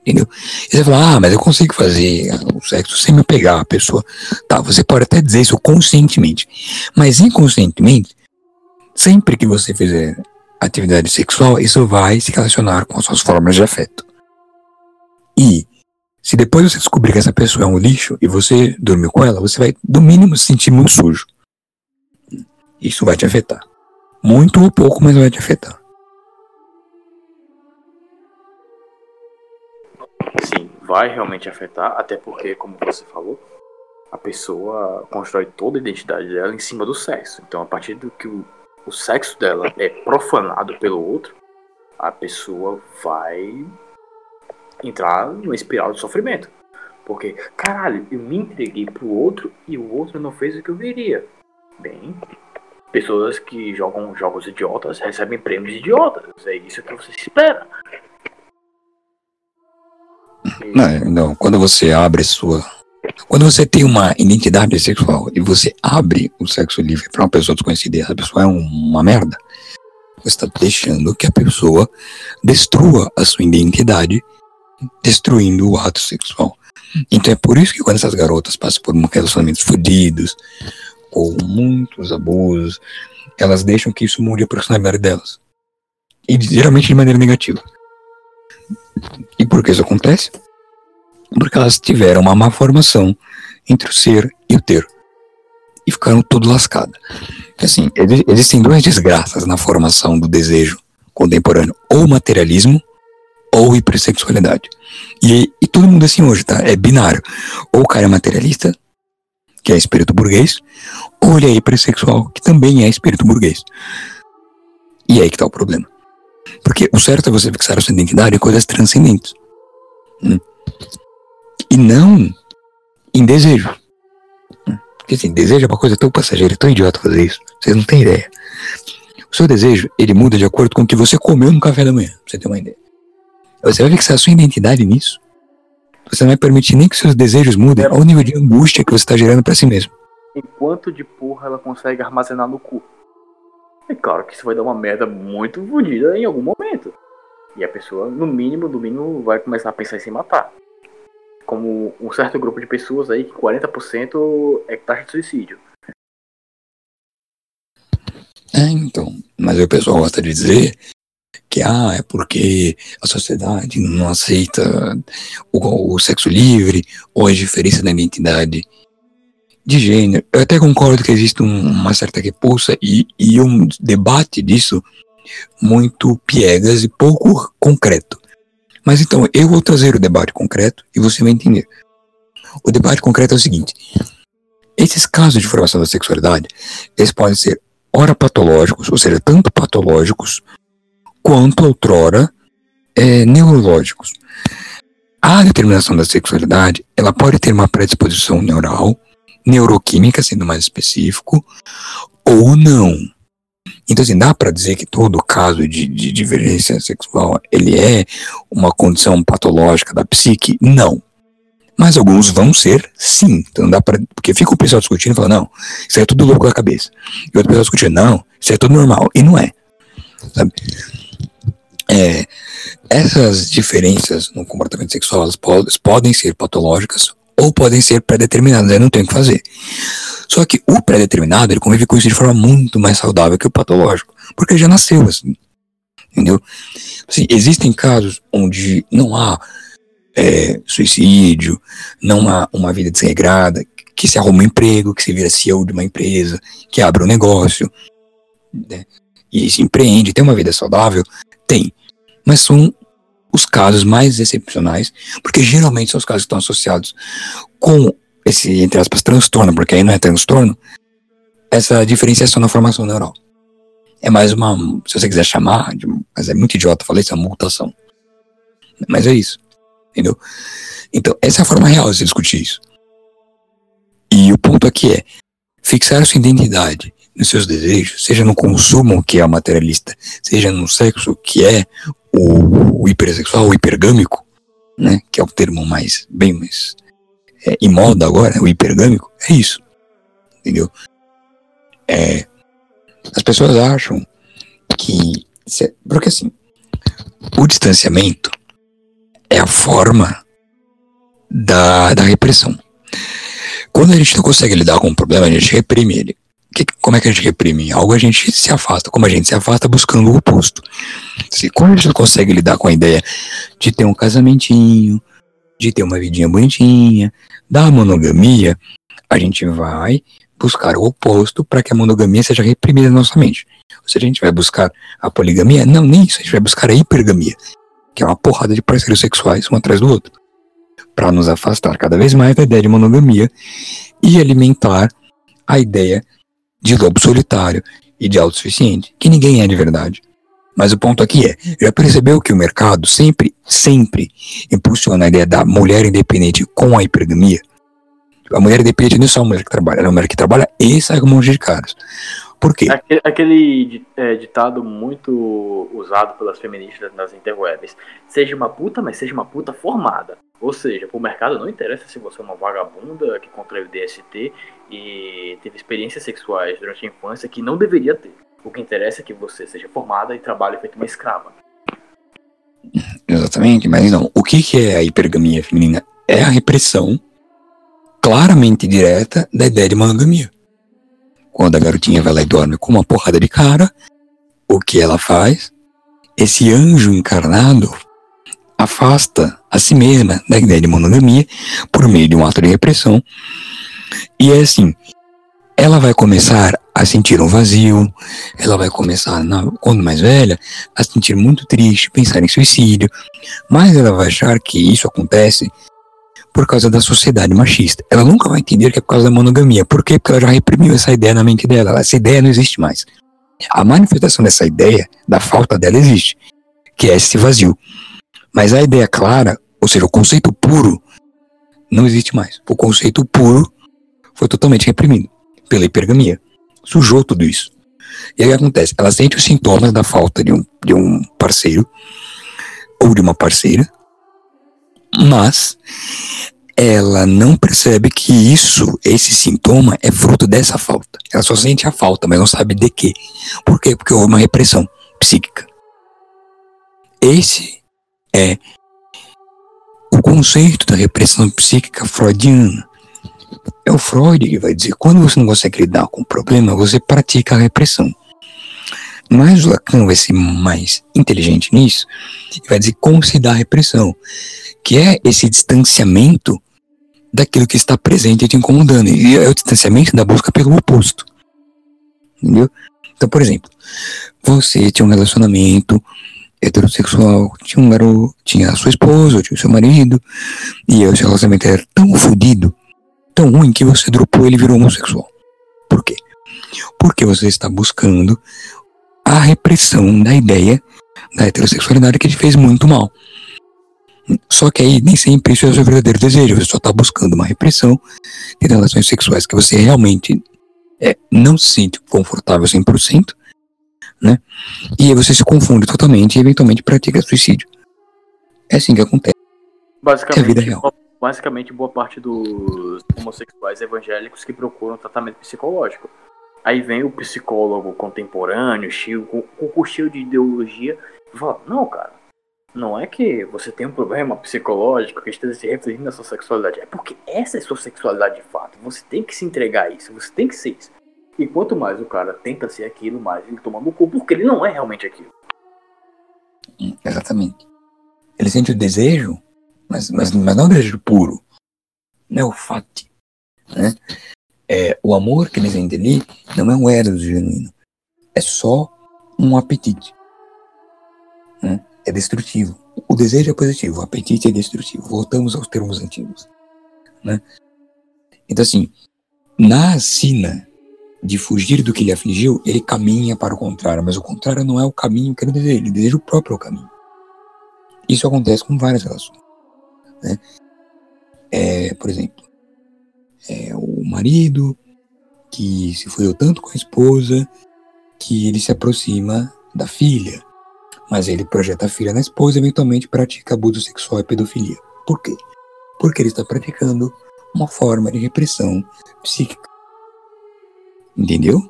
Entendeu? E você fala, ah, mas eu consigo fazer o sexo sem me pegar a pessoa. Tá, você pode até dizer isso conscientemente. Mas inconscientemente, Sempre que você fizer atividade sexual, isso vai se relacionar com as suas formas de afeto. E se depois você descobrir que essa pessoa é um lixo e você dormiu com ela, você vai, no mínimo, se sentir muito sujo. Isso vai te afetar. Muito ou pouco, mas vai te afetar. Sim, vai realmente afetar, até porque, como você falou, a pessoa constrói toda a identidade dela em cima do sexo. Então, a partir do que o o sexo dela é profanado pelo outro, a pessoa vai entrar numa espiral de sofrimento. Porque, caralho, eu me entreguei pro outro e o outro não fez o que eu queria. Bem, pessoas que jogam jogos idiotas recebem prêmios idiotas. É isso que você espera. Não, não, quando você abre sua quando você tem uma identidade sexual e você abre o sexo livre para uma pessoa desconhecida e essa pessoa é uma merda, você está deixando que a pessoa destrua a sua identidade, destruindo o ato sexual. Então é por isso que quando essas garotas passam por relacionamentos fodidos, ou muitos abusos, elas deixam que isso mude a personalidade delas. E geralmente de maneira negativa. E por que isso acontece? porque elas tiveram uma má formação entre o ser e o ter. E ficaram tudo lascadas. Assim, existem duas desgraças na formação do desejo contemporâneo: ou materialismo ou hipersexualidade. E, e todo mundo assim hoje, tá? É binário. Ou o cara é materialista, que é espírito burguês, ou ele é hipersexual, que também é espírito burguês. E aí que tá o problema. Porque o certo é você fixar a sua identidade em coisas transcendentes. Hum. E não em desejo. Hum. Porque assim, desejo é uma coisa tão passageira, tão idiota fazer isso. Vocês não têm ideia. O seu desejo, ele muda de acordo com o que você comeu no café da manhã, pra você ter uma ideia. Você vai fixar a sua identidade nisso. Você não vai permitir nem que seus desejos mudem ao nível de angústia que você está gerando para si mesmo. Enquanto de porra ela consegue armazenar no cu. É claro que isso vai dar uma merda muito fodida em algum momento. E a pessoa, no mínimo, no mínimo, vai começar a pensar em se matar. Como um certo grupo de pessoas aí, que 40% é taxa de suicídio. É, então. Mas o pessoal gosta de dizer que ah, é porque a sociedade não aceita o, o sexo livre ou a diferença da identidade de gênero. Eu até concordo que existe um, uma certa repulsa e, e um debate disso muito piegas e pouco concreto. Mas então, eu vou trazer o debate concreto e você vai entender. O debate concreto é o seguinte: esses casos de formação da sexualidade, eles podem ser ora patológicos, ou seja, tanto patológicos quanto outrora é, neurológicos. A determinação da sexualidade, ela pode ter uma predisposição neural, neuroquímica, sendo mais específico, ou não. Então, assim, dá para dizer que todo caso de, de divergência sexual, ele é uma condição patológica da psique? Não. Mas alguns vão ser, sim. Então dá para porque fica o pessoal discutindo e fala, não, isso é tudo louco da cabeça. E outro pessoal discutindo, não, isso é tudo normal. E não é. Sabe? É, essas diferenças no comportamento sexual elas podem ser patológicas ou podem ser pré-determinadas, não tem o que fazer. Só que o pré-determinado, ele convive com isso de forma muito mais saudável que o patológico, porque já nasceu assim, entendeu? Assim, existem casos onde não há é, suicídio, não há uma vida desregrada, que se arruma um emprego, que se vira CEO de uma empresa, que abre um negócio, né? e se empreende, tem uma vida saudável, tem mas são os casos mais excepcionais, porque geralmente são os casos que estão associados com esse, entre aspas, transtorno, porque aí não é transtorno, essa diferenciação na formação neural. É mais uma, se você quiser chamar, mas é muito idiota falar isso, é uma mutação. Mas é isso, entendeu? Então, essa é a forma real de se discutir isso. E o ponto aqui é fixar sua identidade nos seus desejos, seja no consumo, que é materialista, seja no sexo, que é o, o hipersexual, o hipergâmico, né, que é o termo mais, bem mais é, em moda agora, o hipergâmico, é isso, entendeu? É, as pessoas acham que, se, porque assim, o distanciamento é a forma da, da repressão. Quando a gente não consegue lidar com um problema, a gente reprime ele que, como é que a gente reprime algo? A gente se afasta. Como a gente se afasta buscando o oposto. Se quando a gente consegue lidar com a ideia de ter um casamentinho, de ter uma vidinha bonitinha, da monogamia, a gente vai buscar o oposto para que a monogamia seja reprimida na nossa mente. Ou seja, a gente vai buscar a poligamia? Não, nem isso. A gente vai buscar a hipergamia, que é uma porrada de parceiros sexuais um atrás do outro, para nos afastar cada vez mais da ideia de monogamia e alimentar a ideia de lobo solitário e de autossuficiente, que ninguém é de verdade. Mas o ponto aqui é, já percebeu que o mercado sempre, sempre impulsiona a ideia da mulher independente com a hipergamia? A mulher independente não é só a mulher que trabalha, ela é uma mulher que trabalha e sai com um de caras. Por quê? Aquele, aquele é, ditado muito usado pelas feministas nas interwebs. Seja uma puta, mas seja uma puta formada. Ou seja, pro mercado não interessa se você é uma vagabunda que contraiu DST e teve experiências sexuais durante a infância que não deveria ter. O que interessa é que você seja formada e trabalhe feito uma escrava. Exatamente, mas não. O que, que é a hipergamia feminina? É a repressão claramente direta da ideia de monogamia. Quando a garotinha vai lá e dorme com uma porrada de cara, o que ela faz? Esse anjo encarnado afasta a si mesma da ideia de monogamia por meio de um ato de repressão. E é assim, ela vai começar a sentir um vazio, ela vai começar, quando mais velha, a sentir muito triste, pensar em suicídio, mas ela vai achar que isso acontece por causa da sociedade machista. Ela nunca vai entender que é por causa da monogamia. Por quê? Porque ela já reprimiu essa ideia na mente dela. Essa ideia não existe mais. A manifestação dessa ideia, da falta dela, existe, que é esse vazio. Mas a ideia clara, ou seja, o conceito puro, não existe mais. O conceito puro foi totalmente reprimido pela hipergamia. Sujou tudo isso. E aí o que acontece? Ela sente os sintomas da falta de um, de um parceiro ou de uma parceira, mas ela não percebe que isso, esse sintoma, é fruto dessa falta. Ela só sente a falta, mas não sabe de quê. Por quê? Porque houve uma repressão psíquica. Esse é o conceito da repressão psíquica freudiana. É o Freud que vai dizer: quando você não consegue lidar com o problema, você pratica a repressão. Mas o Lacan vai ser mais inteligente nisso e vai dizer como se dá a repressão, que é esse distanciamento daquilo que está presente e te incomodando. E é o distanciamento da busca pelo oposto. Entendeu? Então, por exemplo, você tinha um relacionamento heterossexual, tinha um garoto, tinha a sua esposa, tinha o seu marido, e o seu relacionamento era tão fodido, tão ruim, que você dropou ele virou homossexual. Por quê? Porque você está buscando a repressão da ideia da heterossexualidade que te fez muito mal. Só que aí nem sempre isso é o seu verdadeiro desejo, você só está buscando uma repressão de relações sexuais que você realmente é, não se sente confortável 100%, né? E aí você se confunde totalmente e eventualmente pratica suicídio. É assim que acontece. Basicamente, é vida real. basicamente boa parte dos homossexuais evangélicos que procuram tratamento psicológico. Aí vem o psicólogo contemporâneo, cheio, com, com cheio de ideologia, e fala, não, cara, não é que você tem um problema psicológico que esteja se refletindo na sua sexualidade. É porque essa é sua sexualidade de fato. Você tem que se entregar a isso. Você tem que ser isso. E quanto mais o cara tenta ser aquilo, mais ele toma no cu, porque ele não é realmente aquilo. Exatamente. Ele sente o desejo, mas, mas, mas não o desejo puro. Não é o fato. Né? É, o amor que ele sente ali não é um eros genuíno. É só um apetite. Né? É destrutivo. O desejo é positivo, o apetite é destrutivo. Voltamos aos termos antigos. Né? Então, assim, na sina de fugir do que lhe afligiu, ele caminha para o contrário, mas o contrário não é o caminho que ele deseja, ele deseja o próprio caminho. Isso acontece com várias relações. Né? É, por exemplo, é, o marido que se fodeu tanto com a esposa que ele se aproxima da filha, mas ele projeta a filha na esposa e eventualmente pratica abuso sexual e pedofilia. Por quê? Porque ele está praticando uma forma de repressão psíquica. Entendeu?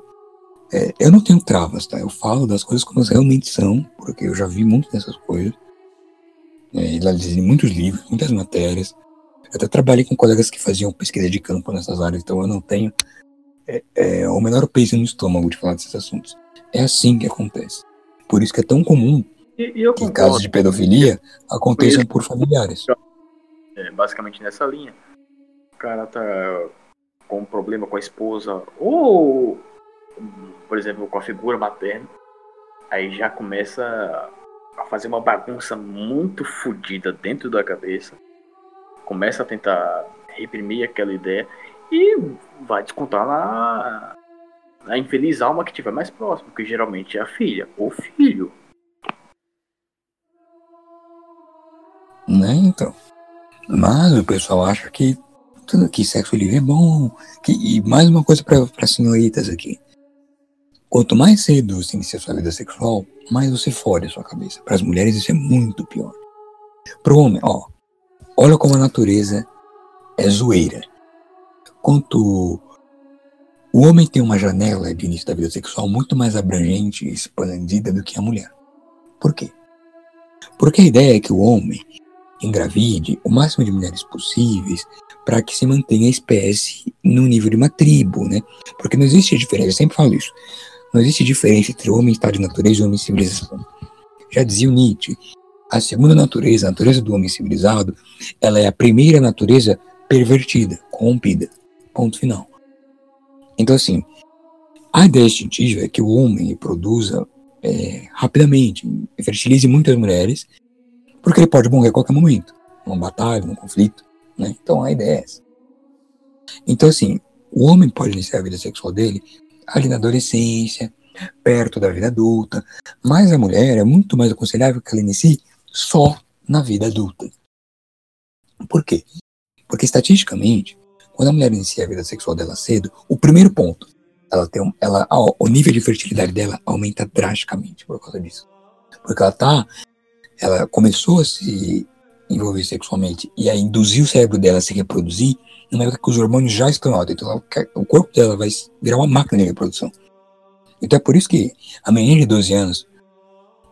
É, eu não tenho travas, tá? Eu falo das coisas como elas realmente são, porque eu já vi muito dessas coisas. É, já li muitos livros, muitas matérias. Eu até trabalhei com colegas que faziam pesquisa de campo nessas áreas, então eu não tenho é, é, o menor peso no estômago de falar desses assuntos. É assim que acontece. Por isso que é tão comum e, e que casos de pedofilia aconteçam por familiares. É, basicamente nessa linha. O cara tá com um problema com a esposa, ou, por exemplo, com a figura materna, aí já começa a fazer uma bagunça muito fodida dentro da cabeça começa a tentar reprimir aquela ideia e vai descontar na, na infeliz alma que tiver mais próximo, que geralmente é a filha ou filho. Né, então. Mas o pessoal acha que tudo que sexo livre é bom. Que, e mais uma coisa para senhoritas aqui. Quanto mais cedo você inicia sua vida sexual, mais você fode a sua cabeça. Para as mulheres isso é muito pior. Pro homem, ó, Olha como a natureza é zoeira. Quanto o homem tem uma janela de início da vida sexual muito mais abrangente e expandida do que a mulher. Por quê? Porque a ideia é que o homem engravide o máximo de mulheres possíveis para que se mantenha a espécie no nível de uma tribo, né? Porque não existe diferença, eu sempre falo isso. Não existe diferença entre o homem estado de natureza e o homem civilização. Já dizia o Nietzsche a segunda natureza, a natureza do homem civilizado, ela é a primeira natureza pervertida, corrompida. Ponto final. Então, assim, a ideia instintiva é que o homem produza é, rapidamente, fertilize muitas mulheres, porque ele pode morrer a qualquer momento, numa batalha, num conflito, Né? Então a ideia é essa. Então, assim, o homem pode iniciar a vida sexual dele ali na adolescência, perto da vida adulta, mas a mulher é muito mais aconselhável que ela inicie só na vida adulta. Por quê? Porque estatisticamente, quando a mulher inicia a vida sexual dela cedo, o primeiro ponto, ela tem um, ela, o nível de fertilidade dela aumenta drasticamente por causa disso. Porque ela tá, ela começou a se envolver sexualmente e a induzir o cérebro dela a se reproduzir numa época que os hormônios já estão altos. Então ela, o corpo dela vai virar uma máquina de reprodução. Então é por isso que a menina de 12 anos,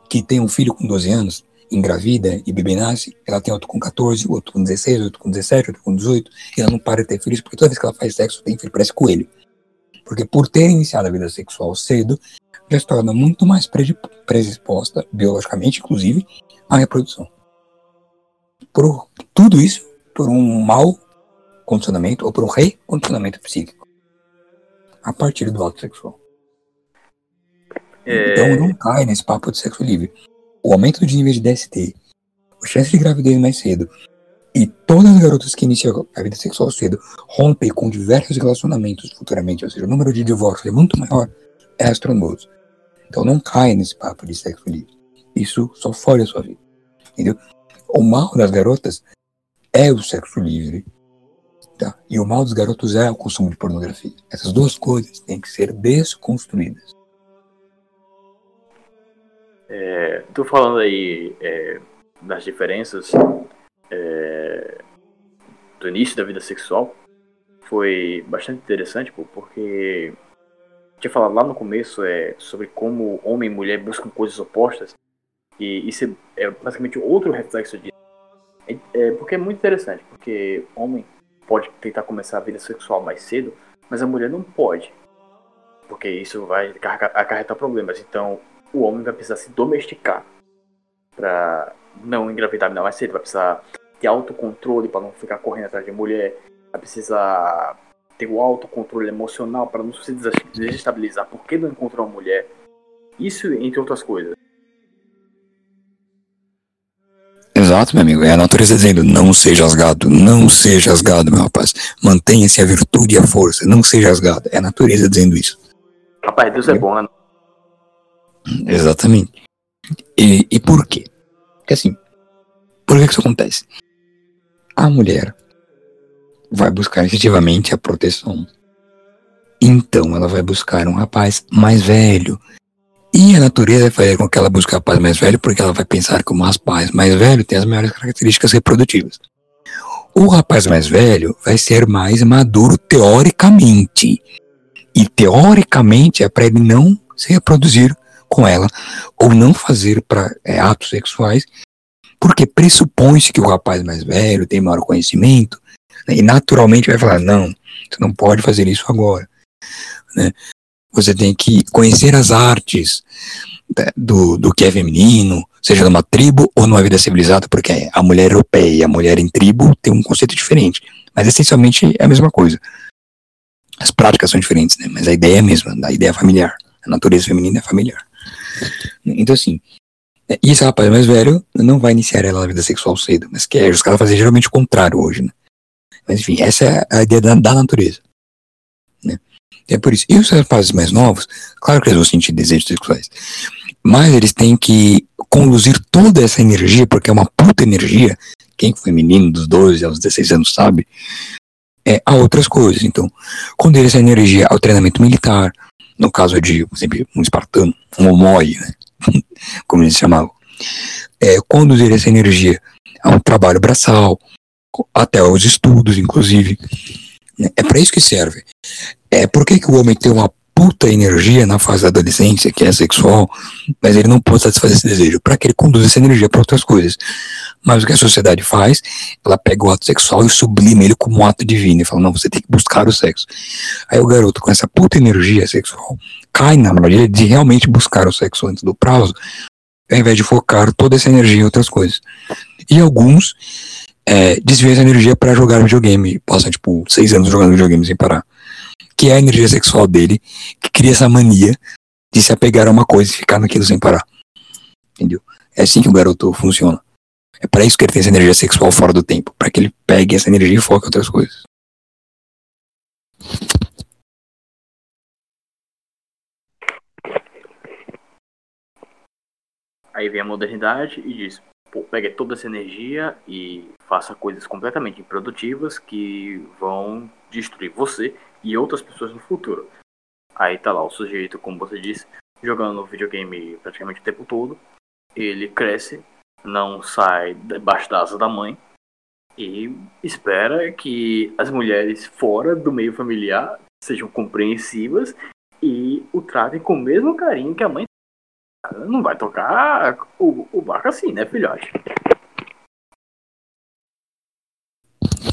que tem um filho com 12 anos, engravida e bebê nasce, ela tem outro com 14, outro com 16, outro com 17, outro com 18, e ela não para de ter filhos, porque toda vez que ela faz sexo, tem filho, parece coelho. Porque por ter iniciado a vida sexual cedo, já se torna muito mais predisposta, biologicamente, inclusive, à reprodução. Por tudo isso, por um mau condicionamento ou por um recondicionamento psíquico. A partir do ato sexual. É... Então não cai nesse papo de sexo livre o aumento de nível de DST, a chance de gravidez mais cedo, e todas as garotas que iniciam a vida sexual cedo rompem com diversos relacionamentos futuramente, ou seja, o número de divórcios é muito maior, é astronômico. Então não caia nesse papo de sexo livre. Isso só fode a sua vida. Entendeu? O mal das garotas é o sexo livre. Tá? E o mal dos garotos é o consumo de pornografia. Essas duas coisas têm que ser desconstruídas. É, falando aí é, das diferenças é, do início da vida sexual. Foi bastante interessante, pô, porque tinha falado lá no começo é, sobre como homem e mulher buscam coisas opostas. E isso é, é basicamente outro reflexo disso. É, é, porque é muito interessante, porque homem pode tentar começar a vida sexual mais cedo, mas a mulher não pode. Porque isso vai acarretar problemas. Então, o homem vai precisar se domesticar para não engravidar mais cedo, vai precisar ter autocontrole para não ficar correndo atrás de mulher, vai precisar ter o autocontrole emocional para não se desestabilizar porque não encontrou uma mulher. Isso entre outras coisas. Exato, meu amigo. É a natureza dizendo: não seja rasgado, não seja rasgado, meu rapaz. Mantenha-se a virtude e a força, não seja rasgado. É a natureza dizendo isso. Rapaz, Deus é bom, né? Exatamente. E, e por quê? Porque assim, por que isso acontece? A mulher vai buscar efetivamente a proteção. Então ela vai buscar um rapaz mais velho. E a natureza vai fazer com que ela busque um rapaz mais velho, porque ela vai pensar que o rapaz mais velho tem as maiores características reprodutivas. O rapaz mais velho vai ser mais maduro teoricamente. E teoricamente é para ele não se reproduzir com ela, ou não fazer para é, atos sexuais, porque pressupõe-se que o rapaz mais velho tem maior conhecimento, né, e naturalmente vai falar, não, você não pode fazer isso agora. Né? Você tem que conhecer as artes né, do, do que é feminino, seja numa tribo ou numa vida civilizada, porque a mulher europeia e a mulher em tribo tem um conceito diferente, mas essencialmente é a mesma coisa. As práticas são diferentes, né? mas a ideia é a mesma, a ideia é familiar. A natureza feminina é familiar. Então, assim, é, e esse rapaz mais velho não vai iniciar ela na vida sexual cedo, mas quer. Os caras fazem geralmente o contrário hoje, né? Mas, enfim, essa é a ideia da, da natureza. Né? É por isso. E os rapazes mais novos, claro que eles vão sentir desejos sexuais, mas eles têm que conduzir toda essa energia, porque é uma puta energia, quem foi menino dos 12 aos 16 anos sabe, é, a outras coisas. Então, conduzir essa energia ao treinamento militar, no caso de, por exemplo, um espartano, um homói, né? como eles chamavam, é, conduzir essa energia a um trabalho braçal, até aos estudos, inclusive. Né? É para isso que serve. É por que, que o homem tem uma puta energia na fase da adolescência, que é sexual, mas ele não pode satisfazer esse desejo, para que ele conduza essa energia para outras coisas. Mas o que a sociedade faz, ela pega o ato sexual e sublima ele como um ato divino, e fala, não, você tem que buscar o sexo. Aí o garoto, com essa puta energia sexual, cai na armadilha de realmente buscar o sexo antes do prazo, ao invés de focar toda essa energia em outras coisas. E alguns é, desviam essa energia para jogar videogame, passam tipo seis anos jogando videogame sem parar que é a energia sexual dele, que cria essa mania de se apegar a uma coisa e ficar naquilo sem parar. Entendeu? É assim que o garoto funciona. É para isso que ele tem essa energia sexual fora do tempo, para que ele pegue essa energia e foque em outras coisas. Aí vem a modernidade e diz: pô, pegue toda essa energia e faça coisas completamente improdutivas que vão destruir você e outras pessoas no futuro. Aí tá lá o sujeito, como você disse, jogando videogame praticamente o tempo todo. Ele cresce, não sai debaixo da asa da mãe e espera que as mulheres fora do meio familiar sejam compreensivas e o tratem com o mesmo carinho que a mãe não vai tocar o, o barco assim, né, filhote?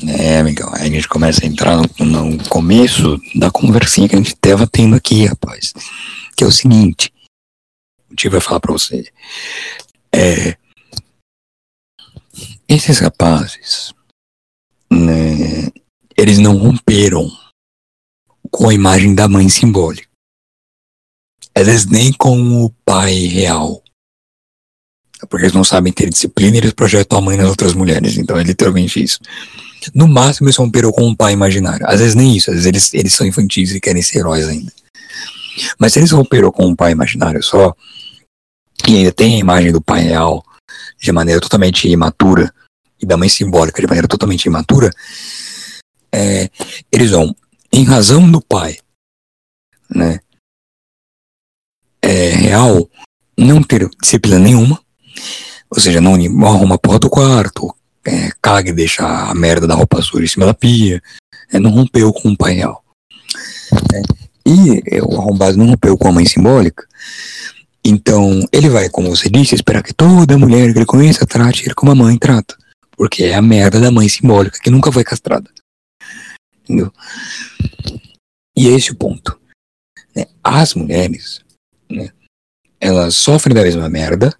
É, amigão, aí a gente começa a entrar no, começo da conversinha que a gente estava tendo aqui, rapaz. Que é o seguinte, o tio vai falar pra você. É, esses rapazes, né, eles não romperam com a imagem da mãe simbólica. Eles nem com o pai real. Porque eles não sabem ter disciplina e eles projetam a mãe nas outras mulheres. Então é literalmente isso. No máximo eles romperam com um pai imaginário. Às vezes nem isso, às vezes eles, eles são infantis e querem ser heróis ainda. Mas se eles romperam com um pai imaginário só, e ainda tem a imagem do pai real de maneira totalmente imatura, e da mãe simbólica de maneira totalmente imatura, é, eles vão, em razão do pai, né, é, real, não ter disciplina nenhuma, ou seja, não arruma a porra do quarto, é, caga e deixa a merda da roupa suja em cima da pia, é, não rompeu com o pai real. É, e o arrombado não rompeu com a mãe simbólica, então ele vai, como você disse, esperar que toda mulher que ele conheça trate ele como a mãe trata, porque é a merda da mãe simbólica que nunca foi castrada. Entendeu? E é esse o ponto. Né? As mulheres, né, elas sofrem da mesma merda,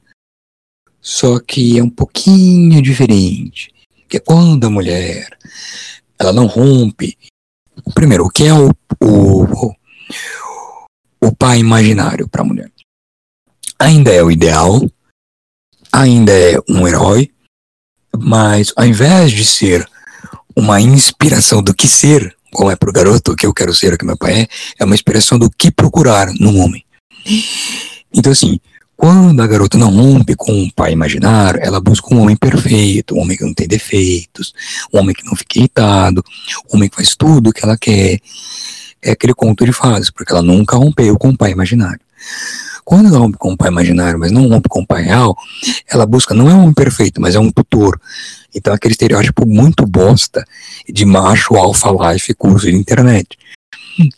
só que é um pouquinho diferente. Que é quando a mulher ela não rompe. Primeiro, o que é o, o, o pai imaginário para a mulher? Ainda é o ideal, ainda é um herói, mas ao invés de ser uma inspiração do que ser, como é para o garoto, o que eu quero ser, o que meu pai é, é uma inspiração do que procurar num homem. Então, assim, quando a garota não rompe com um pai imaginário, ela busca um homem perfeito, um homem que não tem defeitos, um homem que não fica irritado, um homem que faz tudo o que ela quer. É aquele conto de fases, porque ela nunca rompeu com o pai imaginário. Quando ela rompe com o pai imaginário, mas não rompe com o pai real, ela busca não é um perfeito, mas é um tutor. Então aquele estereótipo muito bosta de macho alfa life curso de internet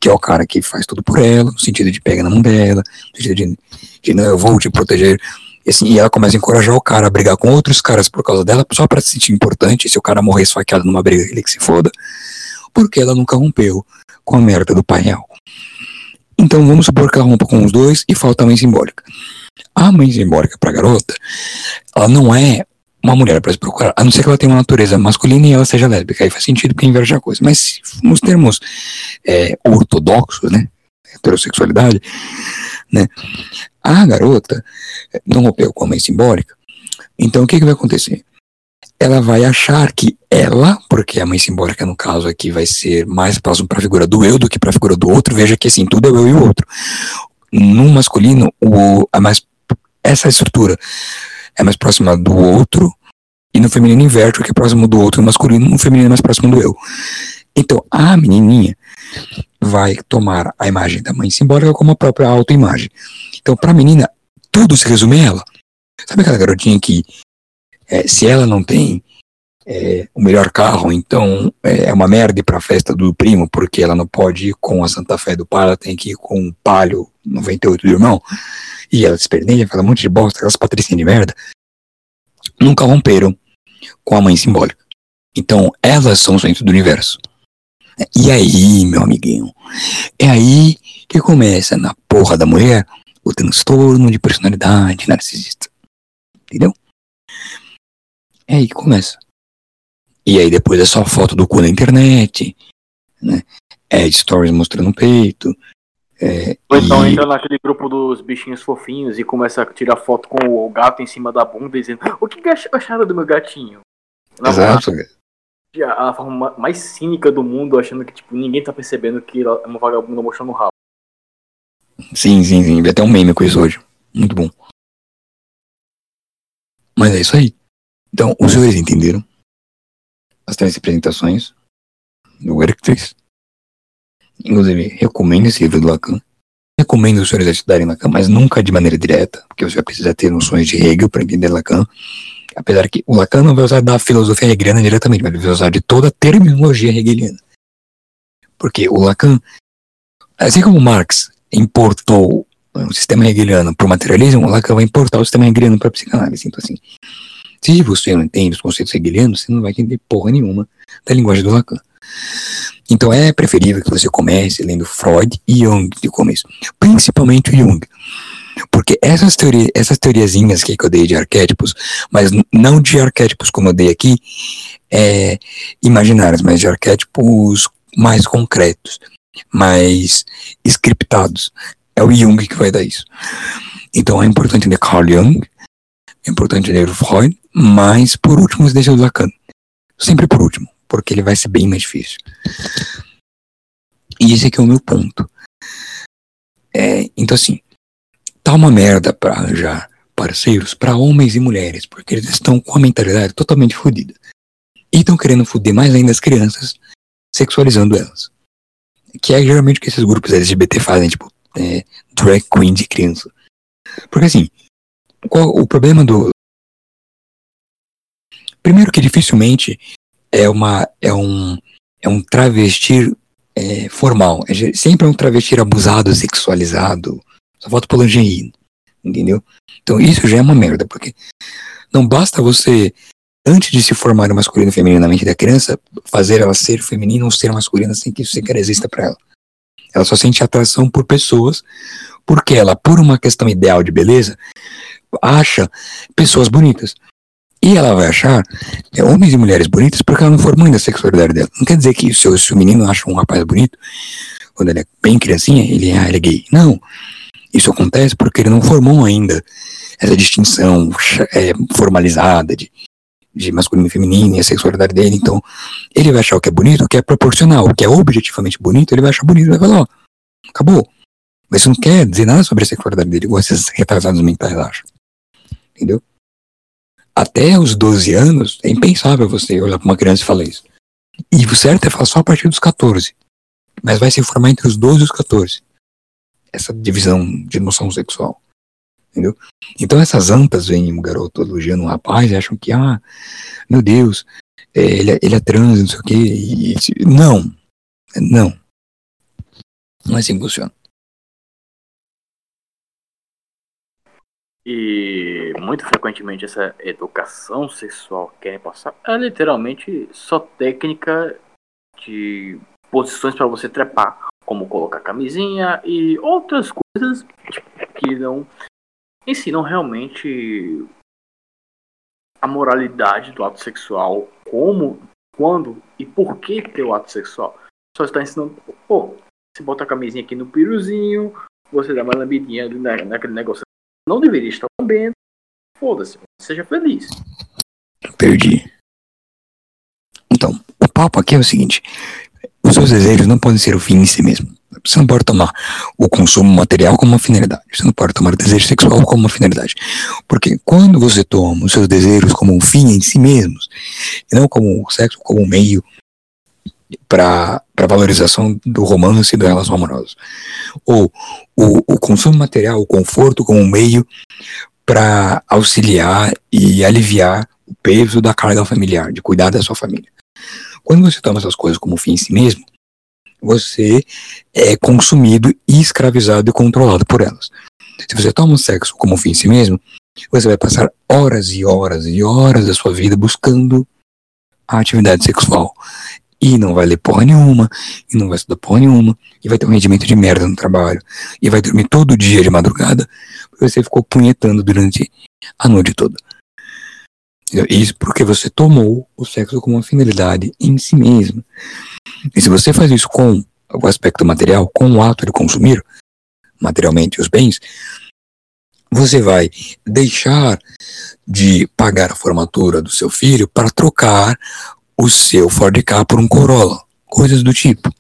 que é o cara que faz tudo por ela, no sentido de pega na mão dela, no sentido de, de não, eu vou te proteger. E, assim, e ela começa a encorajar o cara a brigar com outros caras por causa dela, só para se sentir importante. Se o cara morrer esfaqueado numa briga, ele que se foda. Porque ela nunca rompeu com a merda do pai real. Então vamos supor que ela rompa com os dois e falta a mãe simbólica. A mãe simbólica pra garota, ela não é uma mulher para se procurar, a não ser que ela tenha uma natureza masculina e ela seja lésbica, aí faz sentido porque inverte a coisa. Mas nos termos é, ortodoxos, né, heterossexualidade, né, a garota não rompeu com a mãe simbólica, então o que, que vai acontecer? Ela vai achar que ela, porque a mãe simbólica no caso aqui vai ser mais próximo para a figura do eu do que para a figura do outro, veja que assim, tudo é eu e o outro. No masculino, o, a mais, essa estrutura é mais próxima do outro, e no feminino inverte o que é próximo do outro, no masculino, no feminino é mais próximo do eu. Então, a menininha vai tomar a imagem da mãe simbólica como a própria autoimagem. Então, para a menina, tudo se resume a ela. Sabe aquela garotinha que, é, se ela não tem é, o melhor carro, então é, é uma merda ir pra festa do primo, porque ela não pode ir com a Santa Fé do pai, ela tem que ir com o Palio 98 do irmão e ela se perdia, aquela monte de bosta, aquelas patricinhas de merda, nunca romperam com a mãe simbólica. Então, elas são o centro do universo. E aí, meu amiguinho, é aí que começa na porra da mulher o transtorno de personalidade narcisista. Entendeu? É aí que começa. E aí depois é só foto do cu na internet, né? É stories mostrando o peito, É, Ou então e- entra naquele grupo dos bichinhos fofinhos e começa a tirar foto com o gato em cima da bunda dizendo o que que ach- acharam do meu gatinho? Na Exato. verdade, A forma mais cínica do mundo, achando que tipo, ninguém tá percebendo que ela é uma vagabunda mostrando o rabo. Sim, sim, sim. Vi até um meme com isso hoje. Muito bom. Mas é isso aí. Então, os senhores entenderam as três representações do Erictrix. Inclusive, recomendo esse livro do Lacan. Recomendo os senhores estudarem Lacan, mas nunca de maneira direta, porque você vai precisar ter noções de Hegel para entender Lacan. Apesar que o Lacan não vai usar da filosofia hegeliana diretamente, mas ele vai usar de toda a terminologia hegeliana. Porque o Lacan, assim como Marx importou o sistema hegeliano para o materialismo, o Lacan vai importar o sistema hegeliano para a psicanálise. Então, assim, se você não entende os conceitos hegelianos, você não vai entender porra nenhuma da linguagem do Lacan. Então, é preferível que você comece lendo Freud e Jung de começo, principalmente Jung. Porque essas, teorias, essas teoriazinhas que eu dei de arquétipos, mas não de arquétipos como eu dei aqui, é, imaginários, mas de arquétipos mais concretos, mais scriptados. É o Jung que vai dar isso. Então é importante ler Carl Jung, é importante ler o Freud, mas por último deixa o Lacan. Sempre por último, porque ele vai ser bem mais difícil. E esse aqui é o meu ponto. É, então assim, tá uma merda pra arranjar parceiros para homens e mulheres, porque eles estão com a mentalidade totalmente fodida. E estão querendo foder mais ainda as crianças, sexualizando elas. Que é geralmente o que esses grupos LGBT fazem, tipo, é, drag queen de criança. Porque assim, qual o problema do. Primeiro que dificilmente é uma. é um. é um travestir é, formal. É sempre é um travestir abusado, sexualizado. Só falta lingerie. Entendeu? Então isso já é uma merda, porque não basta você, antes de se formar o masculino e feminino na mente da criança, fazer ela ser feminina ou ser masculina sem que isso sequer exista para ela. Ela só sente atração por pessoas, porque ela, por uma questão ideal de beleza, acha pessoas bonitas. E ela vai achar é, homens e mulheres bonitas porque ela não formou ainda a sexualidade dela. Não quer dizer que se, o- se o menino acha um rapaz bonito, quando ele é bem criancinha, ele, ah, ele é gay. Não. Isso acontece porque ele não formou ainda essa distinção é, formalizada de, de masculino e feminino e a sexualidade dele. Então, ele vai achar o que é bonito, o que é proporcional, o que é objetivamente bonito, ele vai achar bonito, vai falar, ó, acabou. Mas isso não quer dizer nada sobre a sexualidade dele, igual esses retardados mentais acham. Entendeu? Até os 12 anos, é impensável você olhar para uma criança e falar isso. E o certo é falar só a partir dos 14. Mas vai se formar entre os 12 e os 14. Essa divisão de noção sexual. Entendeu? Então essas antas veem um garoto elogiando um rapaz e acham que, ah, meu Deus, é, ele, é- ele é trans, não sei o quê. E- não. Não. Não é assim que funciona. E muito frequentemente essa educação sexual que querem passar é literalmente só técnica de posições para você trepar, como colocar camisinha e outras coisas que não ensinam realmente a moralidade do ato sexual, como, quando e por que ter o ato sexual. Só está ensinando, pô, você bota a camisinha aqui no piruzinho, você dá uma lambidinha na- naquele negócio não deveria estar lambendo. Foda-se, seja feliz. Perdi. Então, o papo aqui é o seguinte: os seus desejos não podem ser o fim em si mesmo. Você não pode tomar o consumo material como uma finalidade. Você não pode tomar o desejo sexual como uma finalidade. Porque quando você toma os seus desejos como um fim em si mesmos, e não como o sexo como um meio para valorização do romance e da relação amorosa, ou o, o consumo material, o conforto como um meio para auxiliar e aliviar o peso da carga familiar, de cuidar da sua família. Quando você toma essas coisas como fim em si mesmo, você é consumido escravizado e controlado por elas. Se você toma o sexo como fim em si mesmo, você vai passar horas e horas e horas da sua vida buscando a atividade sexual. E não vai ler porra nenhuma, e não vai estudar porra nenhuma, e vai ter um rendimento de merda no trabalho, e vai dormir todo dia de madrugada, porque você ficou punhetando durante a noite toda. Isso porque você tomou o sexo como uma finalidade em si mesmo. E se você faz isso com o aspecto material, com o ato de consumir, materialmente os bens, você vai deixar de pagar a formatura do seu filho para trocar o seu Ford Ka por um Corolla, coisas do tipo.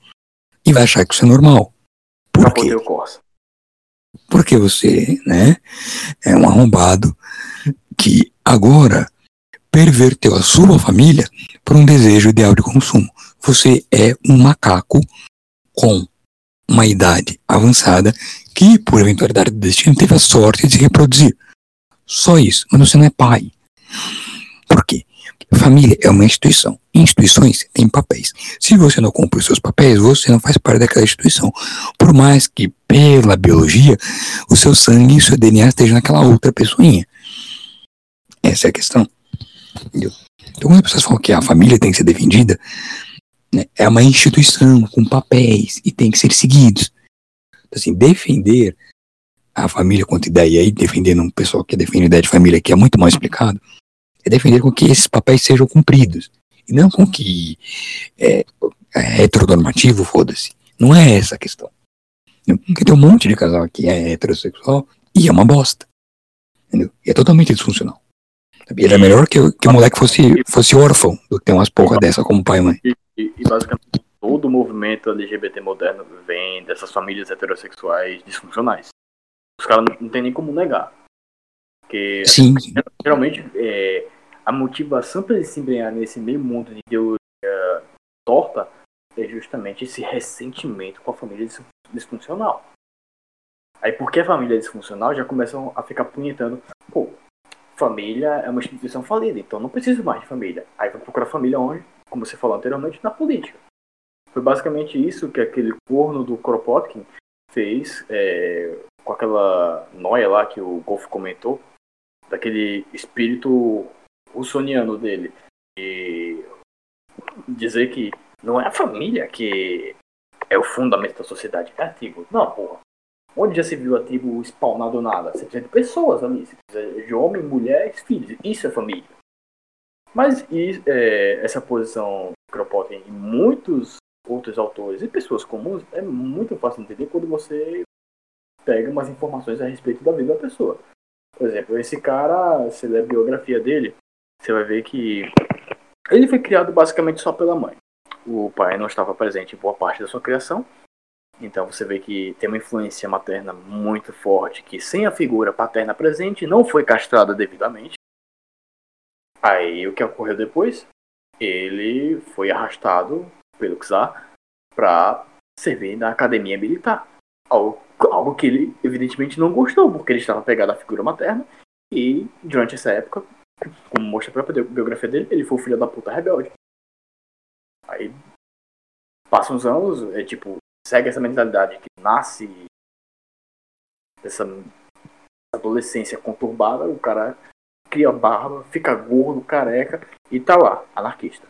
E vai achar que isso é normal. Por quê? Porque você, né, é um arrombado que agora perverteu a sua família por um desejo ideal de consumo. Você é um macaco com uma idade avançada que, por eventualidade do destino, teve a sorte de se reproduzir. Só isso, mas você não é pai. Por quê? Família é uma instituição. Instituições têm papéis. Se você não cumpre os seus papéis, você não faz parte daquela instituição. Por mais que, pela biologia, o seu sangue e o seu DNA estejam naquela outra pessoinha. Essa é a questão. Entendeu? Então, quando as pessoas falam que a família tem que ser defendida, né, é uma instituição com papéis e tem que ser seguidos. Então, assim, defender a família quanto ideia aí, defendendo um pessoal que defende a ideia de família que é muito mal explicado, é defender com que esses papéis sejam cumpridos. E não com que é, é heteronormativo, foda-se. Não é essa a questão. Porque tem um monte de casal que é heterossexual e é uma bosta. Entendeu? E é totalmente disfuncional. Era melhor que, que o moleque fosse, fosse órfão do que ter umas porra dessa como pai e mãe. E, e, e basicamente todo o movimento LGBT moderno vem dessas famílias heterossexuais disfuncionais. Os caras não, não tem nem como negar. Porque sim. geralmente é, a motivação para eles se embrenhar nesse meio mundo de ideologia torta é justamente esse ressentimento com a família disfuncional. Aí porque a família é disfuncional, já começam a ficar punhetando, pô, família é uma instituição falida, então não preciso mais de família. Aí vai procurar família onde? Como você falou anteriormente, na política. Foi basicamente isso que aquele corno do Kropotkin fez é, com aquela noia lá que o Golf comentou, daquele espírito russoniano dele. E dizer que não é a família que é o fundamento da sociedade. É artigo. Não, porra. Onde já se viu a tribo spawnado nada? Você precisa de pessoas ali. De homem, mulher e filhos. Isso é família. Mas e, é, essa posição Kropotkin e muitos outros autores e pessoas comuns é muito fácil de entender quando você pega umas informações a respeito da vida da pessoa. Por exemplo, esse cara, você lê a biografia dele, você vai ver que ele foi criado basicamente só pela mãe. O pai não estava presente em boa parte da sua criação. Então você vê que tem uma influência materna muito forte, que sem a figura paterna presente não foi castrada devidamente. Aí o que ocorreu depois? Ele foi arrastado pelo czar para servir na academia militar. Algo, algo que ele evidentemente não gostou, porque ele estava pegado à figura materna e durante essa época, como mostra a própria biografia dele, ele foi o filho da puta rebelde. Aí passa uns anos, é tipo, segue essa mentalidade que nasce dessa adolescência conturbada, o cara cria barba, fica gordo, careca e tá lá, anarquista.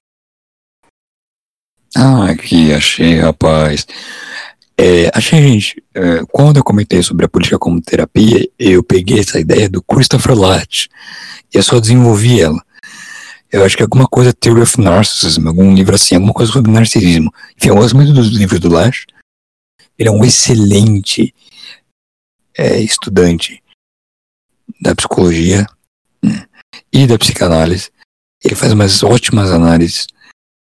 Ah, aqui, achei, rapaz. É, gente, é, quando eu comentei sobre a política como terapia, eu peguei essa ideia do Christopher Latt e eu só desenvolvi ela. Eu acho que alguma coisa Theory of Narcissism, algum livro assim, alguma coisa sobre narcisismo. Enfim, eu gosto muito dos livros do Latt. Ele é um excelente é, estudante da psicologia né, e da psicanálise. Ele faz umas ótimas análises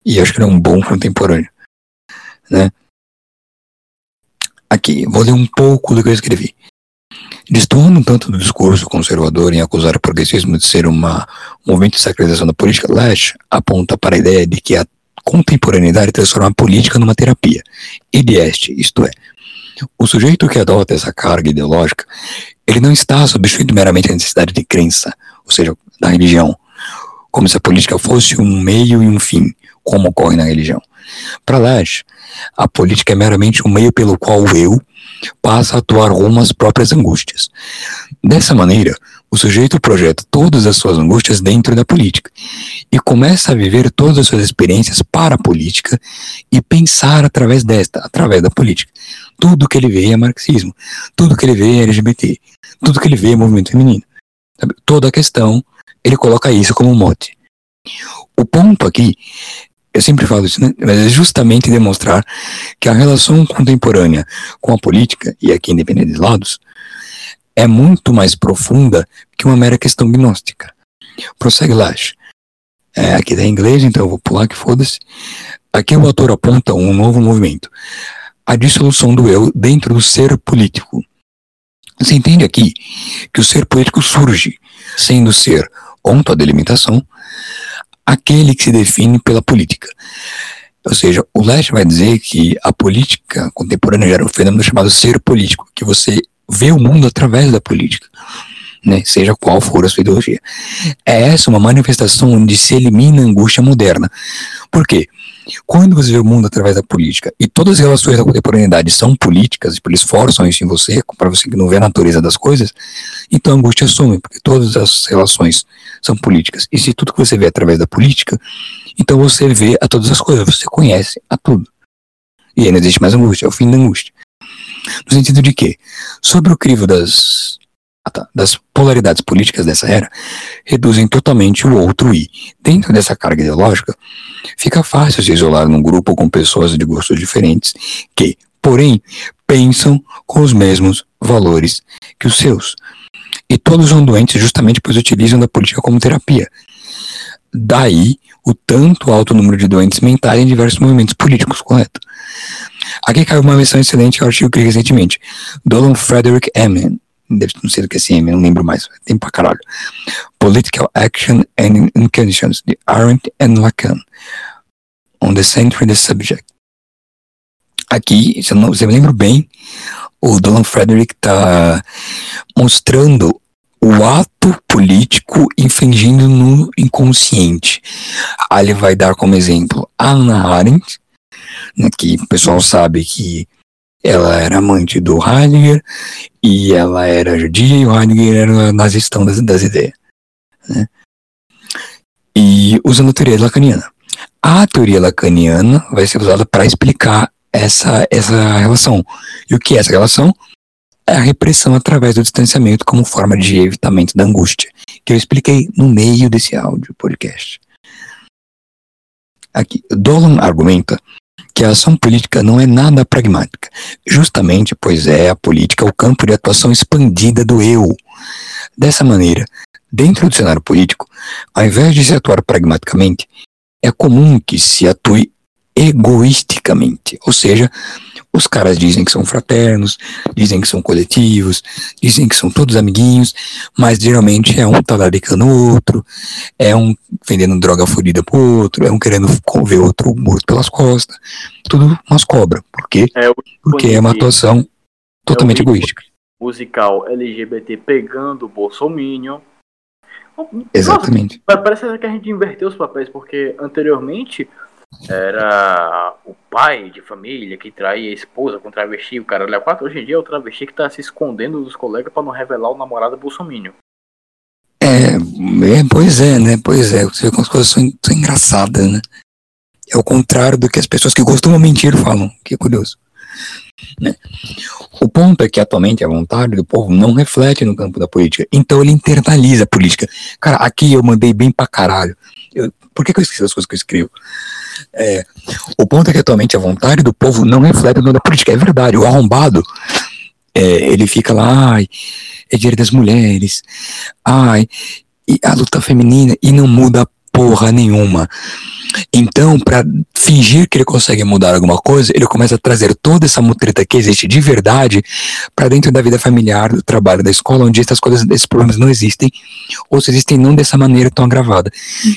e acho que ele é um bom contemporâneo, né? Aqui, vou ler um pouco do que eu escrevi. Destoando um tanto do discurso conservador em acusar o progressismo de ser uma, um movimento de sacralização da política, Lash aponta para a ideia de que a contemporaneidade transforma a política numa terapia. E de este, isto é, o sujeito que adota essa carga ideológica, ele não está substituindo meramente a necessidade de crença, ou seja, da religião, como se a política fosse um meio e um fim, como ocorre na religião. Para Lash, a política é meramente um meio pelo qual o eu passa a atuar rumo às próprias angústias. Dessa maneira, o sujeito projeta todas as suas angústias dentro da política e começa a viver todas as suas experiências para a política e pensar através desta, através da política. Tudo que ele vê é marxismo, tudo que ele vê é LGBT, tudo que ele vê é movimento feminino. Toda a questão, ele coloca isso como mote. O ponto aqui eu sempre falo isso, né? Mas é justamente demonstrar que a relação contemporânea com a política, e aqui independente dos lados, é muito mais profunda que uma mera questão gnóstica. Prossegue Lash. É, aqui tá em inglês, então eu vou pular que foda-se. Aqui o autor aponta um novo movimento. A dissolução do eu dentro do ser político. Você entende aqui que o ser político surge sendo ser onto a delimitação, aquele que se define pela política. Ou seja, o Lash vai dizer que a política contemporânea gera um fenômeno chamado ser político, que você vê o mundo através da política né, seja qual for a sua ideologia. É essa uma manifestação onde se elimina a angústia moderna. Por quê? Quando você vê o mundo através da política e todas as relações da contemporaneidade são políticas, e eles forçam isso em você, para você que não vê a natureza das coisas, então a angústia some, porque todas as relações são políticas. E se tudo que você vê é através da política, então você vê a todas as coisas, você conhece a tudo. E aí não existe mais angústia, é o fim da angústia. No sentido de que, sobre o crivo das das polaridades políticas dessa era reduzem totalmente o outro e, dentro dessa carga ideológica, fica fácil se isolar num grupo com pessoas de gostos diferentes que, porém, pensam com os mesmos valores que os seus. E todos são doentes justamente pois utilizam da política como terapia. Daí o tanto alto número de doentes mentais em diversos movimentos políticos, correto? Aqui caiu uma menção excelente ao artigo que li recentemente. Dolan Frederick Emin, não sei do que é CM, não lembro mais, tem pra caralho. Political Action and Conditions, de Arendt and Lacan, on the Center the Subject. Aqui, se eu, não, se eu me lembro bem, o Dolan Frederick está mostrando o ato político infringindo no inconsciente. Aí ele vai dar como exemplo a Hannah Arendt, né, que o pessoal sabe que ela era amante do Heidegger e ela era judia e o Heidegger era nazistão das, das ideias. Né? E usando a teoria lacaniana. A teoria lacaniana vai ser usada para explicar essa, essa relação. E o que é essa relação? É a repressão através do distanciamento como forma de evitamento da angústia, que eu expliquei no meio desse áudio podcast. Aqui, Dolan argumenta que a ação política não é nada pragmática, justamente pois é a política o campo de atuação expandida do eu. Dessa maneira, dentro do cenário político, ao invés de se atuar pragmaticamente, é comum que se atue egoisticamente, ou seja, os caras dizem que são fraternos, dizem que são coletivos, dizem que são todos amiguinhos, mas geralmente é um talaricando o outro, é um vendendo droga fodida pro outro, é um querendo ver outro morto pelas costas. Tudo umas cobras. Por quê? É Porque é uma atuação totalmente é egoística. Musical LGBT pegando o Bolsominion. Exatamente. Nossa, parece que a gente inverteu os papéis, porque anteriormente era o pai de família que traía a esposa com travesti, o cara olha quatro. Hoje em dia é o travesti que tá se escondendo dos colegas para não revelar o namorado bolsominion. É, é, pois é, né? Pois é, você vê como as coisas são, são engraçadas, né? É o contrário do que as pessoas que costumam mentir falam, que é curioso. Né? O ponto é que atualmente a vontade do povo não reflete no campo da política, então ele internaliza a política. Cara, aqui eu mandei bem pra caralho. Eu, por que, que eu esqueci das coisas que eu escrevo? É, o ponto é que atualmente a vontade do povo não reflete no da política. É verdade, o arrombado, é, ele fica lá, ai, é direito das mulheres, ai, e a luta feminina, e não muda porra nenhuma. Então, para fingir que ele consegue mudar alguma coisa, ele começa a trazer toda essa mutreta que existe de verdade para dentro da vida familiar, do trabalho, da escola, onde essas coisas, esses problemas não existem, ou se existem não dessa maneira tão agravada.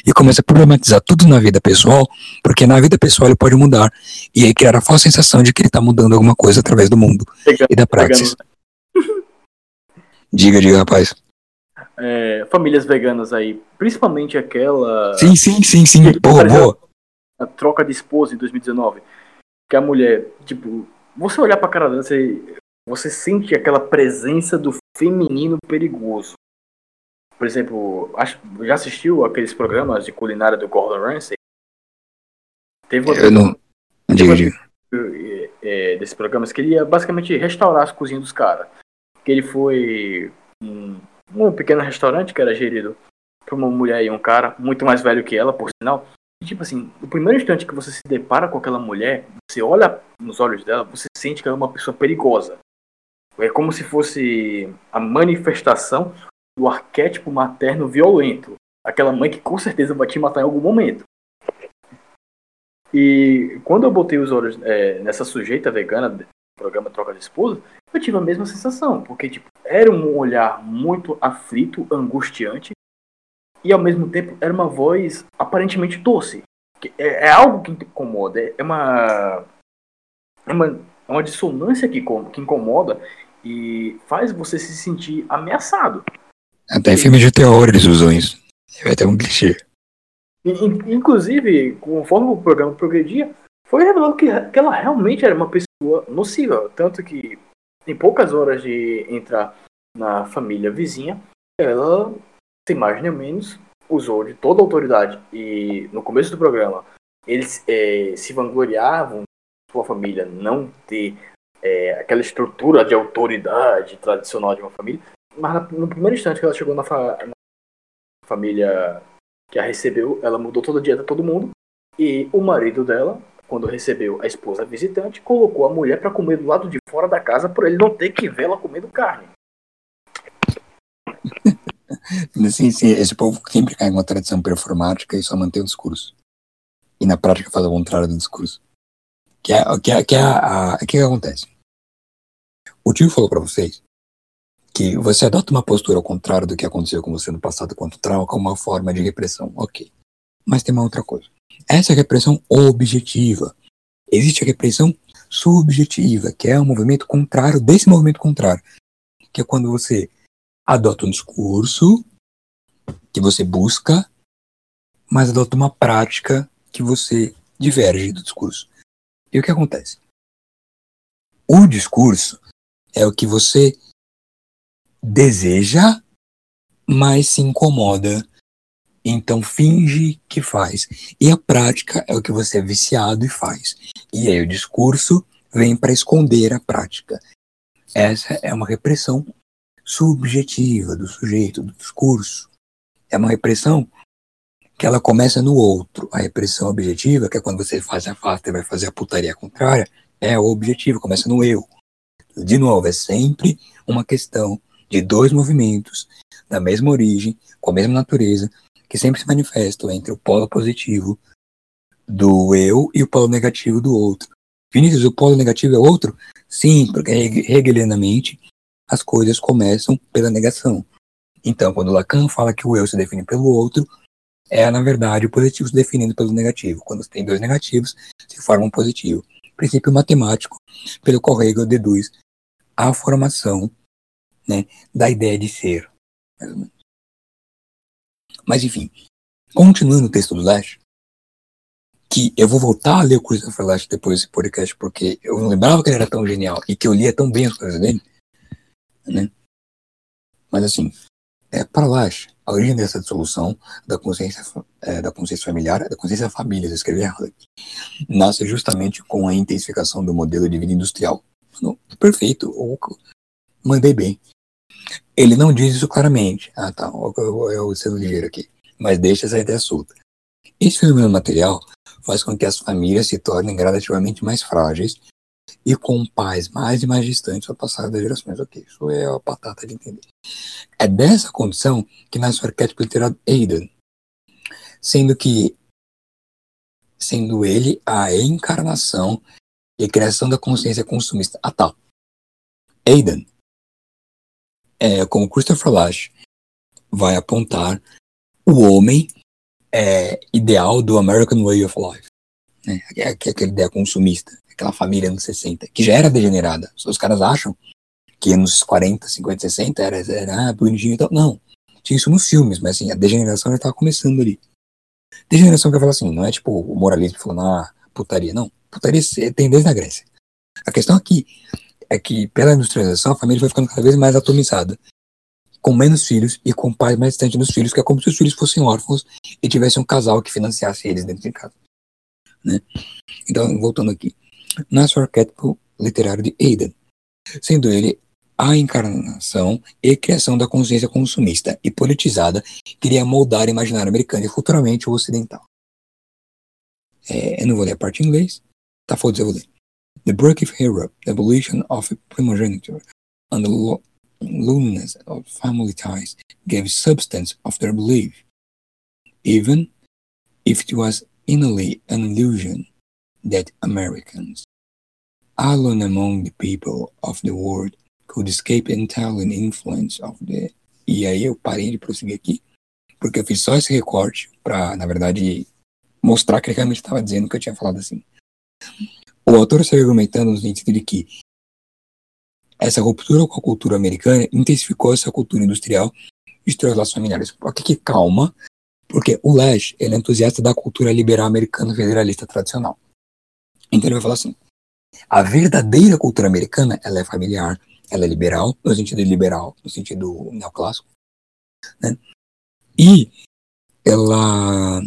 E começa a problematizar tudo na vida pessoal, porque na vida pessoal ele pode mudar. E aí criar a falsa sensação de que ele está mudando alguma coisa através do mundo e da praxis. Diga, diga, rapaz é, famílias veganas aí, principalmente aquela. Sim, sim, sim, sim. Boa, boa. A troca de esposa em 2019. Que a mulher, tipo, você olhar pra cara dela, você, você sente aquela presença do feminino perigoso. Por exemplo, acho, já assistiu aqueles programas de culinária do Gordon Ramsay? Teve uma, Eu não. Diga, diga. É, desses programas que ele ia basicamente restaurar as cozinhas dos caras. Que ele foi um um pequeno restaurante que era gerido por uma mulher e um cara, muito mais velho que ela, por sinal. tipo assim, no primeiro instante que você se depara com aquela mulher, você olha nos olhos dela, você sente que ela é uma pessoa perigosa. É como se fosse a manifestação do arquétipo materno violento. Aquela mãe que com certeza vai te matar em algum momento. E quando eu botei os olhos é, nessa sujeita vegana do programa Troca de Esposa, eu tive a mesma sensação. Porque tipo, era um olhar muito aflito, angustiante. E ao mesmo tempo era uma voz aparentemente doce. É, é algo que incomoda. É uma, é uma, é uma dissonância que, que incomoda e faz você se sentir ameaçado. Até em filmes de terror eles usam isso. Vai ter um clichê. Inclusive, conforme o programa progredia, foi revelado que, que ela realmente era uma pessoa nociva. Tanto que, em poucas horas de entrar na família vizinha, ela, sem mais nem menos, usou de toda a autoridade. E no começo do programa, eles é, se vangloriavam sua família não ter é, aquela estrutura de autoridade tradicional de uma família. Mas no primeiro instante que ela chegou na, fa na família que a recebeu, ela mudou toda a dieta de todo mundo. E o marido dela, quando recebeu a esposa visitante, colocou a mulher para comer do lado de fora da casa para ele não ter que ver ela comendo carne. sim, sim, esse povo sempre cai em uma tradição performática e só mantém o discurso. E na prática faz o contrário do discurso. Que é, que é, que é a, que, que acontece? O tio falou para vocês que você adota uma postura ao contrário do que aconteceu com você no passado quanto trauma como uma forma de repressão. Ok. Mas tem uma outra coisa. Essa é repressão objetiva. Existe a repressão subjetiva, que é o um movimento contrário desse movimento contrário. Que é quando você adota um discurso que você busca, mas adota uma prática que você diverge do discurso. E o que acontece? O discurso é o que você deseja, mas se incomoda. Então finge que faz. E a prática é o que você é viciado e faz. E aí o discurso vem para esconder a prática. Essa é uma repressão subjetiva do sujeito, do discurso. É uma repressão que ela começa no outro. A repressão objetiva, que é quando você faz a fasta e vai fazer a putaria contrária, é o objetivo, começa no eu. De novo, é sempre uma questão de dois movimentos da mesma origem, com a mesma natureza, que sempre se manifestam entre o polo positivo do eu e o polo negativo do outro. Vinícius, o polo negativo é outro? Sim, porque hegelianamente as coisas começam pela negação. Então, quando Lacan fala que o eu se define pelo outro, é, na verdade, o positivo se definindo pelo negativo. Quando tem dois negativos, se forma um positivo. Princípio matemático, pelo qual Hegel deduz a formação né, da ideia de ser. Mas, enfim, continuando o texto do Lash, que eu vou voltar a ler o Christopher Lash depois desse podcast, porque eu não lembrava que ele era tão genial e que eu lia tão bem as coisas dele. Né? Mas, assim, é, para Lash, a origem dessa dissolução da consciência, é, da consciência familiar, da consciência família, se escrever errado aqui, nasce justamente com a intensificação do modelo de vida industrial. Perfeito, ou, mandei bem. Ele não diz isso claramente. Ah, tá, eu, eu sendo ligeiro aqui. Mas deixa essa ideia solta. Esse fenômeno material faz com que as famílias se tornem gradativamente mais frágeis e com pais mais e mais distantes ao passar das gerações. Ok, isso é a batata de entender. É dessa condição que nasce o arquétipo literário Aidan, sendo que sendo ele a encarnação e criação da consciência consumista. Ah, tá. Aidan, é, como Christopher Lash vai apontar, o homem é, ideal do American Way of Life. Né? É, é aquela ideia consumista aquela família anos 60, que já era degenerada. Os caras acham que anos 40, 50, 60 era, era ah, bonitinho e tal. Não. Tinha isso nos filmes, mas assim, a degeneração já estava começando ali. Degeneração que eu falo assim, não é tipo o moralismo falando, ah, putaria. Não. Putaria tem desde a Grécia. A questão aqui é que, pela industrialização, a família vai ficando cada vez mais atomizada. Com menos filhos e com pais mais distantes dos filhos, que é como se os filhos fossem órfãos e tivesse um casal que financiasse eles dentro de casa. Né? Então, voltando aqui nasce o arquétipo literário de Aidan, sendo ele a encarnação e criação da consciência consumista e politizada que iria moldar o imaginário americano e futuramente o ocidental. É, eu não vou ler a parte em inglês. Tá, foda-se, eu vou ler. The of Europe, the abolition of primogeniture, and the lo loneliness of family ties gave substance of their belief. Even if it was inly an illusion that Americans, alone among the people of the world, could escape entirely the influence of the. E aí eu parei de prosseguir aqui, porque eu fiz só esse recorte para, na verdade, mostrar que ele realmente estava dizendo que eu tinha falado assim. O autor está argumentando no sentido de que essa ruptura com a cultura americana intensificou essa cultura industrial e os relações familiares. Por que calma? Porque o Lash ele é entusiasta da cultura liberal americana federalista tradicional. Então ele vai falar assim: a verdadeira cultura americana ela é familiar, ela é liberal, no sentido liberal, no sentido neoclássico, né? E ela,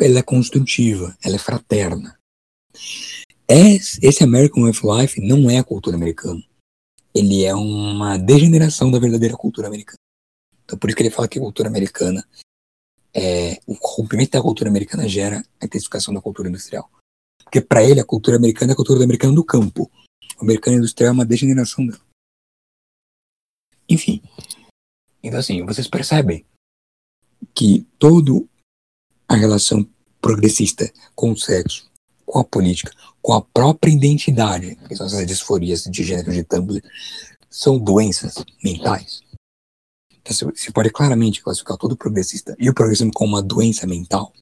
ela é construtiva, ela é fraterna. Esse American Way of Life não é a cultura americana. Ele é uma degeneração da verdadeira cultura americana. Então, por isso que ele fala que a cultura americana, é, o rompimento da cultura americana gera a intensificação da cultura industrial. Porque para ele, a cultura americana é a cultura do americano do campo. O americano industrial é uma degeneração dela. Enfim. Então, assim, vocês percebem que toda a relação progressista com o sexo, com a política, com a própria identidade, que são essas disforias de gênero de Tumblr, são doenças mentais. Então, você pode claramente classificar todo progressista e o progressismo como uma doença mental,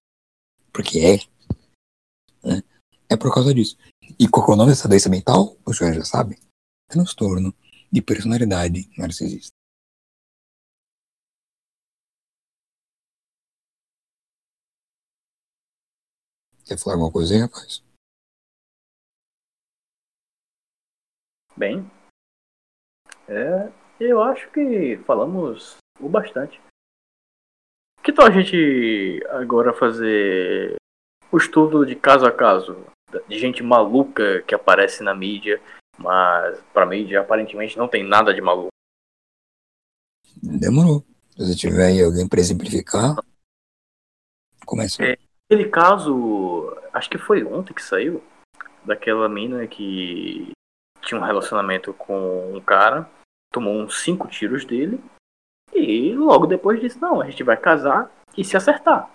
porque é, né? é por causa disso. E qual é o nome dessa doença mental? O senhor já sabe? Transtorno de personalidade narcisista. Quer falar alguma coisa aí, rapaz? Bem, é, eu acho que falamos o bastante. Que tal a gente agora fazer o estudo de caso a caso de gente maluca que aparece na mídia, mas pra mídia aparentemente não tem nada de maluco. Demorou. Se você tiver aí alguém para exemplificar, começa. É, aquele caso, acho que foi ontem que saiu, daquela mina que tinha um relacionamento com um cara, tomou uns cinco tiros dele, e logo depois disse, não, a gente vai casar e se acertar.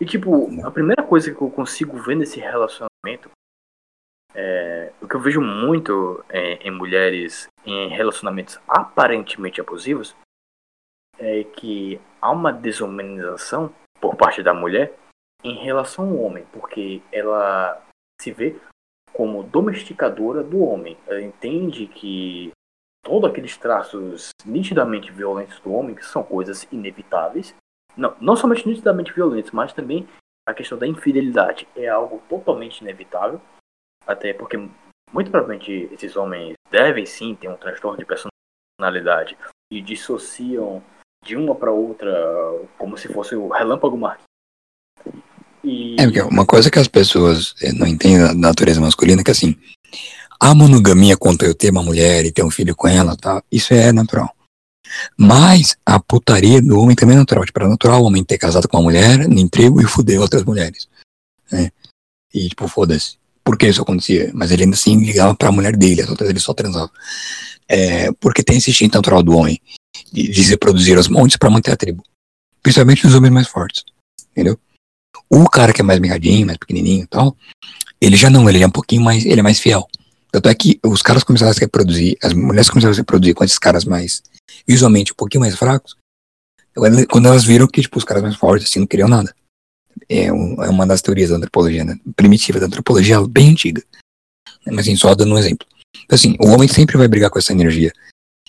E tipo, a primeira coisa que eu consigo ver nesse relacionamento, é, o que eu vejo muito é, em mulheres em relacionamentos aparentemente abusivos, é que há uma desumanização por parte da mulher em relação ao homem, porque ela se vê como domesticadora do homem. Ela entende que todos aqueles traços nitidamente violentos do homem, que são coisas inevitáveis, não, não somente nitidamente violentos, mas também a questão da infidelidade é algo totalmente inevitável, até porque muito provavelmente esses homens devem sim ter um transtorno de personalidade e dissociam de uma para outra como se fosse o relâmpago Marquinhos. E... É, uma coisa que as pessoas eh, não entendem da natureza masculina é que assim, a monogamia contra eu ter uma mulher e ter um filho com ela, tá? Isso é natural. Mas a putaria do homem também é natural. Tipo, é natural o homem ter casado com uma mulher, no emprego e fuder outras mulheres. Né? E tipo, foda-se. Por que isso acontecia? Mas ele ainda assim ligava pra mulher dele, as outras ele só transava. É, porque tem esse instinto natural do homem de, de reproduzir os montes para manter a tribo. Principalmente os homens mais fortes. Entendeu? O cara que é mais mirradinho, mais pequenininho e tal, ele já não, ele é um pouquinho mais, ele é mais fiel. Tanto é que os caras começaram a se reproduzir, as mulheres começaram a se reproduzir com esses caras mais, visualmente, um pouquinho mais fracos, quando elas viram que, tipo, os caras mais fortes, assim, não queriam nada. É, um, é uma das teorias da antropologia, né? primitiva, da antropologia bem antiga. Mas, assim, só dando um exemplo. Então, assim, o homem sempre vai brigar com essa energia.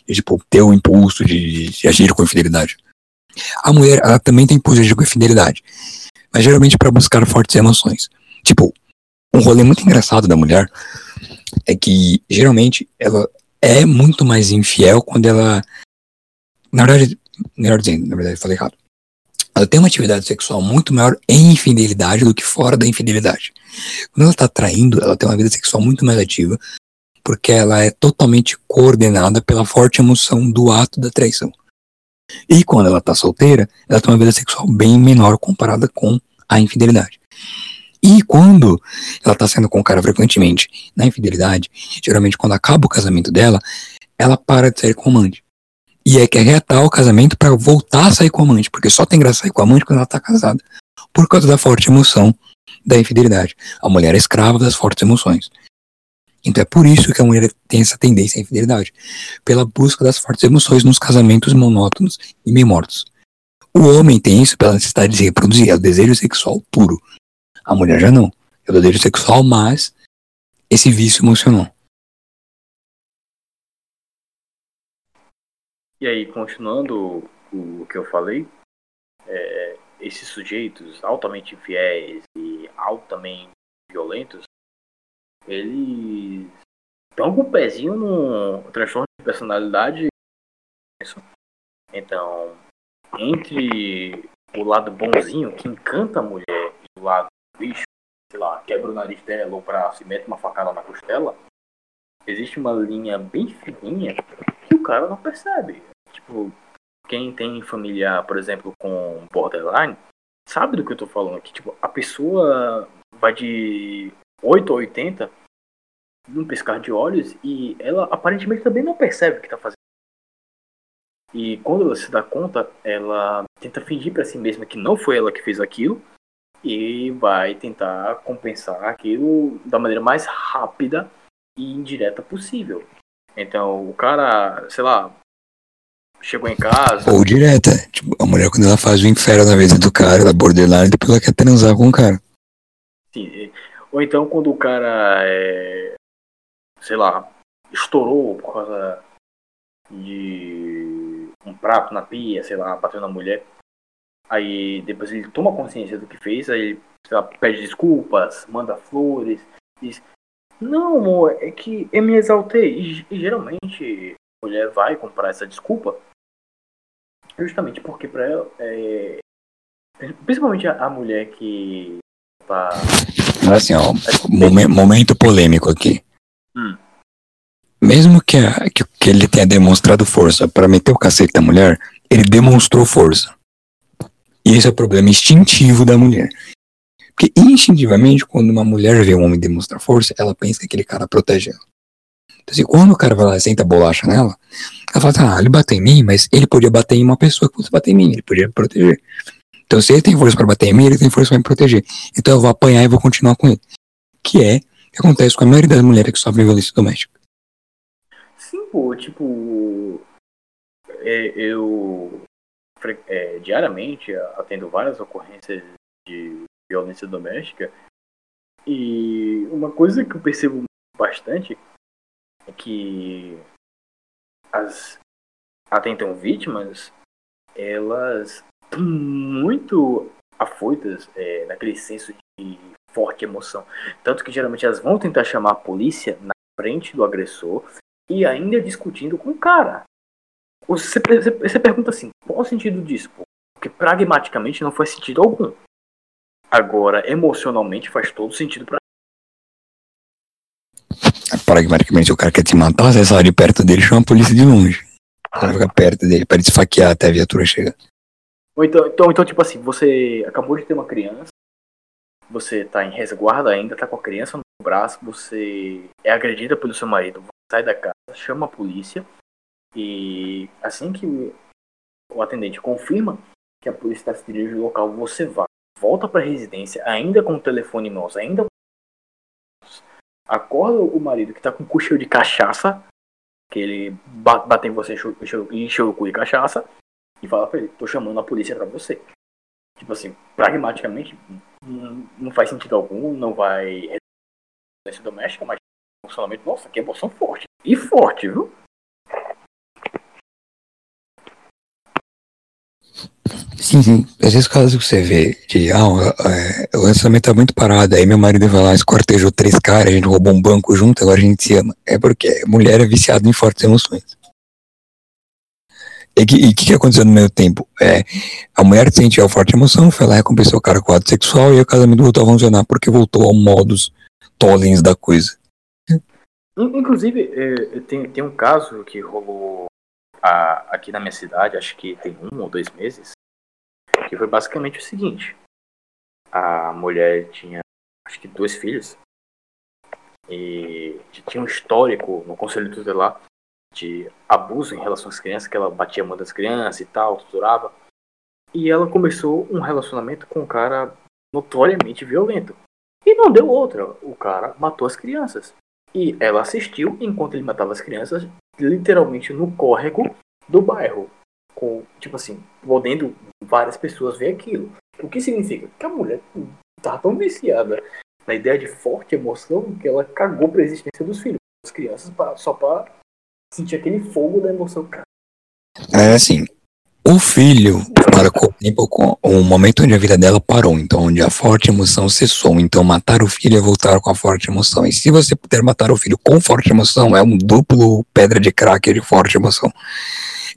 De, tipo, ter o impulso de, de agir com infidelidade. A mulher, ela também tem impulso de agir com infidelidade mas geralmente para buscar fortes emoções. Tipo, um rolê muito engraçado da mulher é que geralmente ela é muito mais infiel quando ela. Na verdade, melhor dizendo, na verdade, falei errado. Ela tem uma atividade sexual muito maior em infidelidade do que fora da infidelidade. Quando ela está traindo, ela tem uma vida sexual muito mais ativa, porque ela é totalmente coordenada pela forte emoção do ato da traição. E quando ela tá solteira, ela tem uma vida sexual bem menor comparada com a infidelidade. E quando ela tá saindo com o cara frequentemente na infidelidade, geralmente quando acaba o casamento dela, ela para de sair com o amante. E aí quer reatar o casamento para voltar a sair com o amante, porque só tem graça sair com o amante quando ela tá casada. Por causa da forte emoção da infidelidade. A mulher é escrava das fortes emoções. Então é por isso que a mulher tem essa tendência à infidelidade, pela busca das fortes emoções nos casamentos monótonos e meio mortos. O homem tem isso pela necessidade de se reproduzir, é o desejo sexual puro. A mulher já não. É o desejo sexual, mas esse vício emocional. E aí, continuando o que eu falei, é, esses sujeitos altamente infiéis e altamente violentos, estão com o pezinho no transtorno de personalidade. Então, entre o lado bonzinho, que encanta a mulher, e o lado bicho, sei lá, quebra o nariz dela ou pra se mete uma facada na costela, existe uma linha bem fininha que o cara não percebe. Tipo, quem tem familiar, por exemplo, com borderline, sabe do que eu tô falando aqui. Tipo, a pessoa vai de 8 a 80 num piscar de olhos e ela aparentemente também não percebe o que tá fazendo. E quando ela se dá conta, ela tenta fingir para si mesma que não foi ela que fez aquilo e vai tentar compensar aquilo da maneira mais rápida e indireta possível. Então, o cara, sei lá, chegou em casa. Ou direta. Tipo, a mulher, quando ela faz o inferno na vida do cara, da borderline, depois ela quer transar com o cara. Sim. Ou então, quando o cara, é, sei lá, estourou por causa de um prato na pia, sei lá, bateu na mulher. Aí depois ele toma consciência do que fez, aí lá, pede desculpas, manda flores, diz: Não, amor, é que eu me exaltei. E, e geralmente a mulher vai comprar essa desculpa justamente porque para ela, é, principalmente a, a, mulher que tá. Assim, ó, momen, momento polêmico aqui. Hum. Mesmo que, a, que, que ele tenha demonstrado força para meter o cacete da mulher, ele demonstrou força. E esse é o problema instintivo da mulher. Porque instintivamente, quando uma mulher vê um homem demonstrar força, ela pensa que aquele cara protege ela. Então, assim, quando o cara vai lá e senta bolacha nela, ela fala, tá, ele bateu em mim, mas ele podia bater em uma pessoa que fosse bater em mim, ele podia me proteger. Então, se ele tem força para bater em mim, ele tem força para me proteger. Então, eu vou apanhar e vou continuar com ele. Que é que acontece com a maioria das mulheres que sofrem violência doméstica. Sim, pô, tipo, é, eu é, diariamente atendo várias ocorrências de violência doméstica e uma coisa que eu percebo bastante é que as atentam vítimas elas muito afoitas é, naquele senso de forte emoção tanto que geralmente elas vão tentar chamar a polícia na frente do agressor e ainda discutindo com o cara você, você, você pergunta assim, qual o sentido disso? Porque pragmaticamente não faz sentido algum. Agora, emocionalmente faz todo sentido para Pragmaticamente o cara quer te matar, você sai de perto dele chama a polícia de longe. Pra ficar perto dele, para desfaquear até a viatura chegar. Ou então, então, então, tipo assim, você acabou de ter uma criança, você tá em resguardo ainda, tá com a criança no braço, você é agredida pelo seu marido, sai da casa, chama a polícia, e assim que o atendente confirma que a polícia está se dirigindo ao local, você vai, volta para a residência, ainda com o telefone em mãos, ainda acorda o marido que está com o cu de cachaça, que ele bate em você e cu de cachaça, e fala para ele, tô chamando a polícia para você. Tipo assim, pragmaticamente, não faz sentido algum, não vai violência doméstica, mas funcionamento, nossa, que emoção forte. E forte, viu? Sim, sim. Esses casos que você vê de, ah, é, o lançamento tá muito parado, aí meu marido vai lá, escortejou três caras, a gente roubou um banco junto, agora a gente se ama. É porque mulher é viciada em fortes emoções. E o que, que, aconteceu no meio tempo? É, a mulher sentiu a forte emoção, foi lá, recompensou o cara com o ato sexual e o casamento voltou a funcionar, porque voltou ao modus tollens da coisa. Inclusive, é, tem, tem um caso que rolou a, aqui na minha cidade, acho que tem um ou dois meses, que foi basicamente o seguinte. A mulher tinha, acho que dois filhos, e tinha um histórico no conselho tutelar de abuso em relação às crianças, que ela batia a mão das crianças e tal, torturava. E ela começou um relacionamento com um cara notoriamente violento. E não deu outra. O cara matou as crianças. E ela assistiu enquanto ele matava as crianças, literalmente no córrego do bairro. Com, tipo assim, podendo várias pessoas ver aquilo. O que significa? Que a mulher tá tão viciada na ideia de forte emoção que ela cagou pra existência dos filhos, das crianças, pra, só pra sentir aquele fogo da emoção. É assim, o filho tempo com o momento onde a vida dela parou, então onde a forte emoção cessou. Então matar o filho é voltar com a forte emoção. E se você puder matar o filho com forte emoção, é um duplo pedra de crack de forte emoção.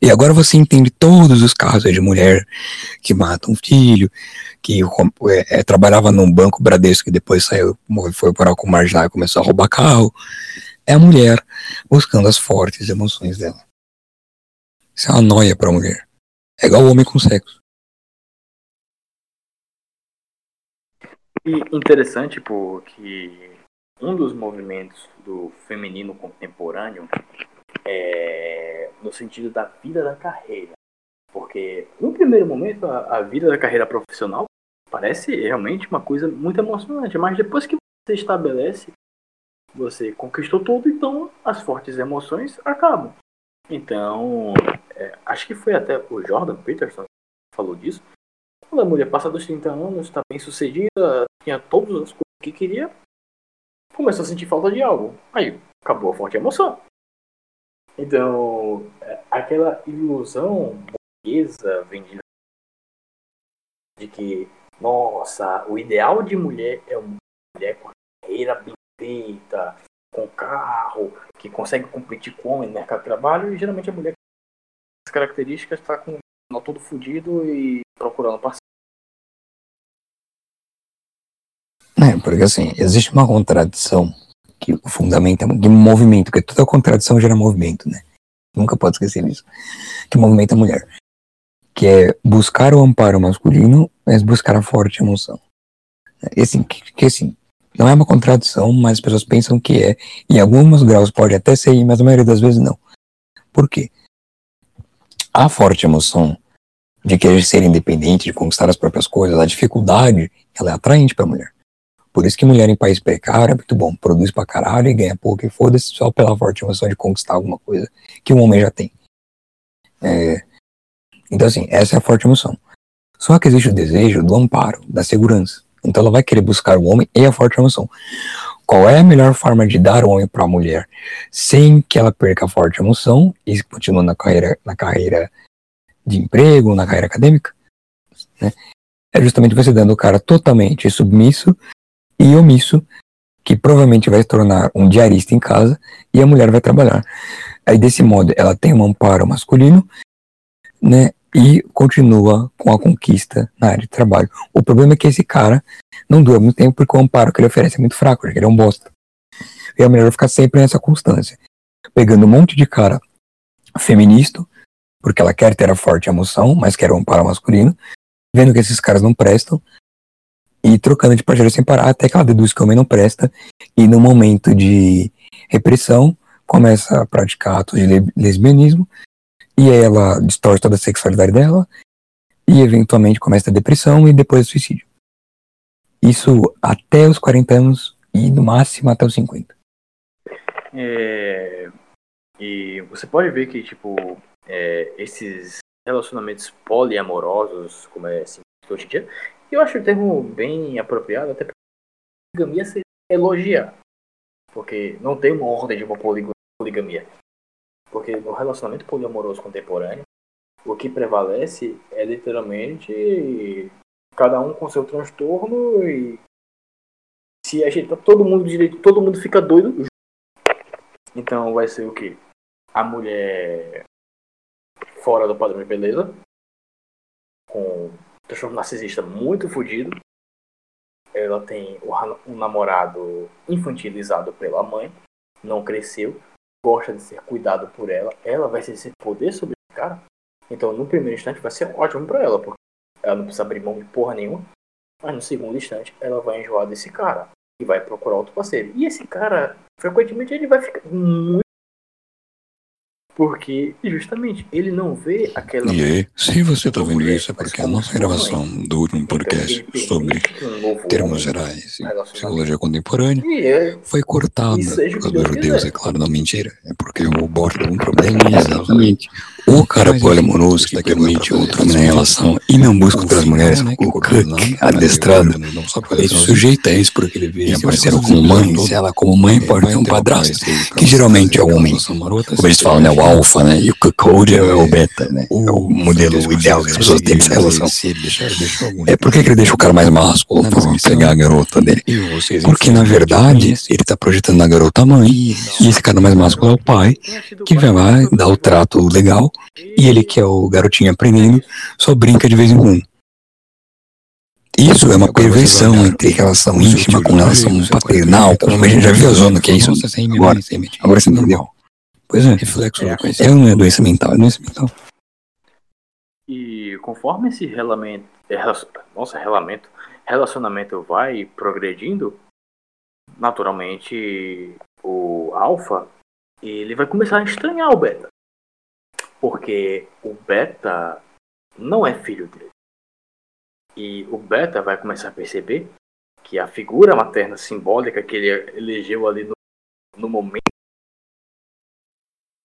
E agora você entende todos os casos de mulher que mata um filho, que é, é, trabalhava num banco Bradesco e depois saiu, foi para o marginal e começou a roubar carro. É a mulher buscando as fortes emoções dela. Isso é uma noia para a mulher. É igual o homem com sexo. E interessante porque um dos movimentos do feminino contemporâneo é no sentido da vida da carreira. Porque no primeiro momento a, a vida da carreira profissional parece realmente uma coisa muito emocionante, mas depois que você estabelece, você conquistou tudo, então as fortes emoções acabam. Então, é, acho que foi até o Jordan Peterson que falou disso. Quando a mulher passa dos 30 anos, está bem sucedida, tinha todas as coisas que queria, começou a sentir falta de algo. Aí acabou a forte emoção. Então, é, aquela ilusão burguesa vendida de que nossa, o ideal de mulher é uma mulher com carreira bem feita, com carro, que consegue competir com o homem no mercado de trabalho, e geralmente a mulher com as características está com o todo fudido e procurando parceiro. É, porque assim, existe uma contradição que o fundamento é de movimento, porque toda contradição gera movimento, né? Nunca pode esquecer disso. Que movimenta a mulher que é buscar o amparo masculino, mas buscar a forte emoção. E assim, que, que assim, não é uma contradição, mas as pessoas pensam que é. Em alguns graus pode até ser, mas a maioria das vezes não. Por quê? A forte emoção de querer ser independente, de conquistar as próprias coisas, a dificuldade, ela é atraente para a mulher. Por isso que mulher em país precário é muito bom, produz pra caralho e ganha pouco e foda-se só pela forte emoção de conquistar alguma coisa que um homem já tem. É, então, assim, essa é a forte emoção. Só que existe o desejo do amparo, da segurança. Então, ela vai querer buscar o homem e a forte emoção. Qual é a melhor forma de dar o homem para a mulher sem que ela perca a forte emoção e continue na carreira, na carreira de emprego, na carreira acadêmica? Né? É justamente você dando o cara totalmente submisso e omisso, que provavelmente vai se tornar um diarista em casa e a mulher vai trabalhar. Aí, desse modo, ela tem um amparo masculino né? E continua com a conquista na área de trabalho. O problema é que esse cara não dura muito tempo porque o amparo que ele oferece é muito fraco, ele é um bosta. E é melhor ficar sempre nessa constância. Pegando um monte de cara feminista, porque ela quer ter a forte emoção, mas quer o amparo masculino, vendo que esses caras não prestam, e trocando de parceiro sem parar, até que ela deduz que o homem não presta, e no momento de repressão, começa a praticar atos de lesbianismo, e aí ela distorce toda a sexualidade dela e eventualmente começa a depressão e depois o suicídio. Isso até os 40 anos e no máximo até os 50. É, e você pode ver que, tipo, é, esses relacionamentos poliamorosos, como é assim, hoje em dia, eu acho o termo bem apropriado, até porque poligamia se elogiar. Porque não tem uma ordem de uma poligamia. Porque no relacionamento poliamoroso contemporâneo, o que prevalece é literalmente cada um com seu transtorno e se ajeita todo mundo direito, todo mundo fica doido. Então vai ser o que? A mulher fora do padrão de beleza, com transtorno narcisista muito fodido. Ela tem um namorado infantilizado pela mãe, não cresceu, gosta de ser cuidado por ela, ela vai exercer poder sobre esse cara. Então, no primeiro instante, vai ser ótimo para ela, porque ela não precisa abrir mão de porra nenhuma. Mas no segundo instante, ela vai enjoar desse cara e vai procurar outro parceiro. E esse cara, frequentemente, ele vai ficar muito porque, justamente, ele não vê aquela. E aí, se você está vendo isso, é porque a nossa gravação do último podcast sobre termos gerais e psicologia contemporânea é foi cortada por causa dos judeus, é claro, não mentira. É porque o teve um problema exatamente. O cara poliamoroso que permite outro na relação e não busca outras mulheres, o Cook, adestrado, ele sujeita a isso porque ele vê a parceira como mãe, se ela como mãe pode ter um padrasto, que geralmente é o homem. Como eles falam, né? O alfa, né? E o cuckold é o beta, né? É o modelo ideal que as pessoas têm nessa relação. É por que ele deixa o cara mais másculo pra pegar a garota dele? Porque, na verdade, ele tá projetando na garota mãe, e esse cara mais másculo é o pai, que vai lá dar o trato legal, e ele, que é o garotinho aprendendo, só brinca de vez em quando. Isso é uma perversão entre relação íntima com relação paternal, como a gente já viu a zona que é isso agora. Agora você entendeu? Pois é, reflexo. É, não é doença mental, é doença mental. E conforme esse relacionamento, nossa, relacionamento, relacionamento vai progredindo, naturalmente o alfa ele vai começar a estranhar o beta. Porque o beta não é filho dele. E o beta vai começar a perceber que a figura materna simbólica que ele elegeu ali no, no momento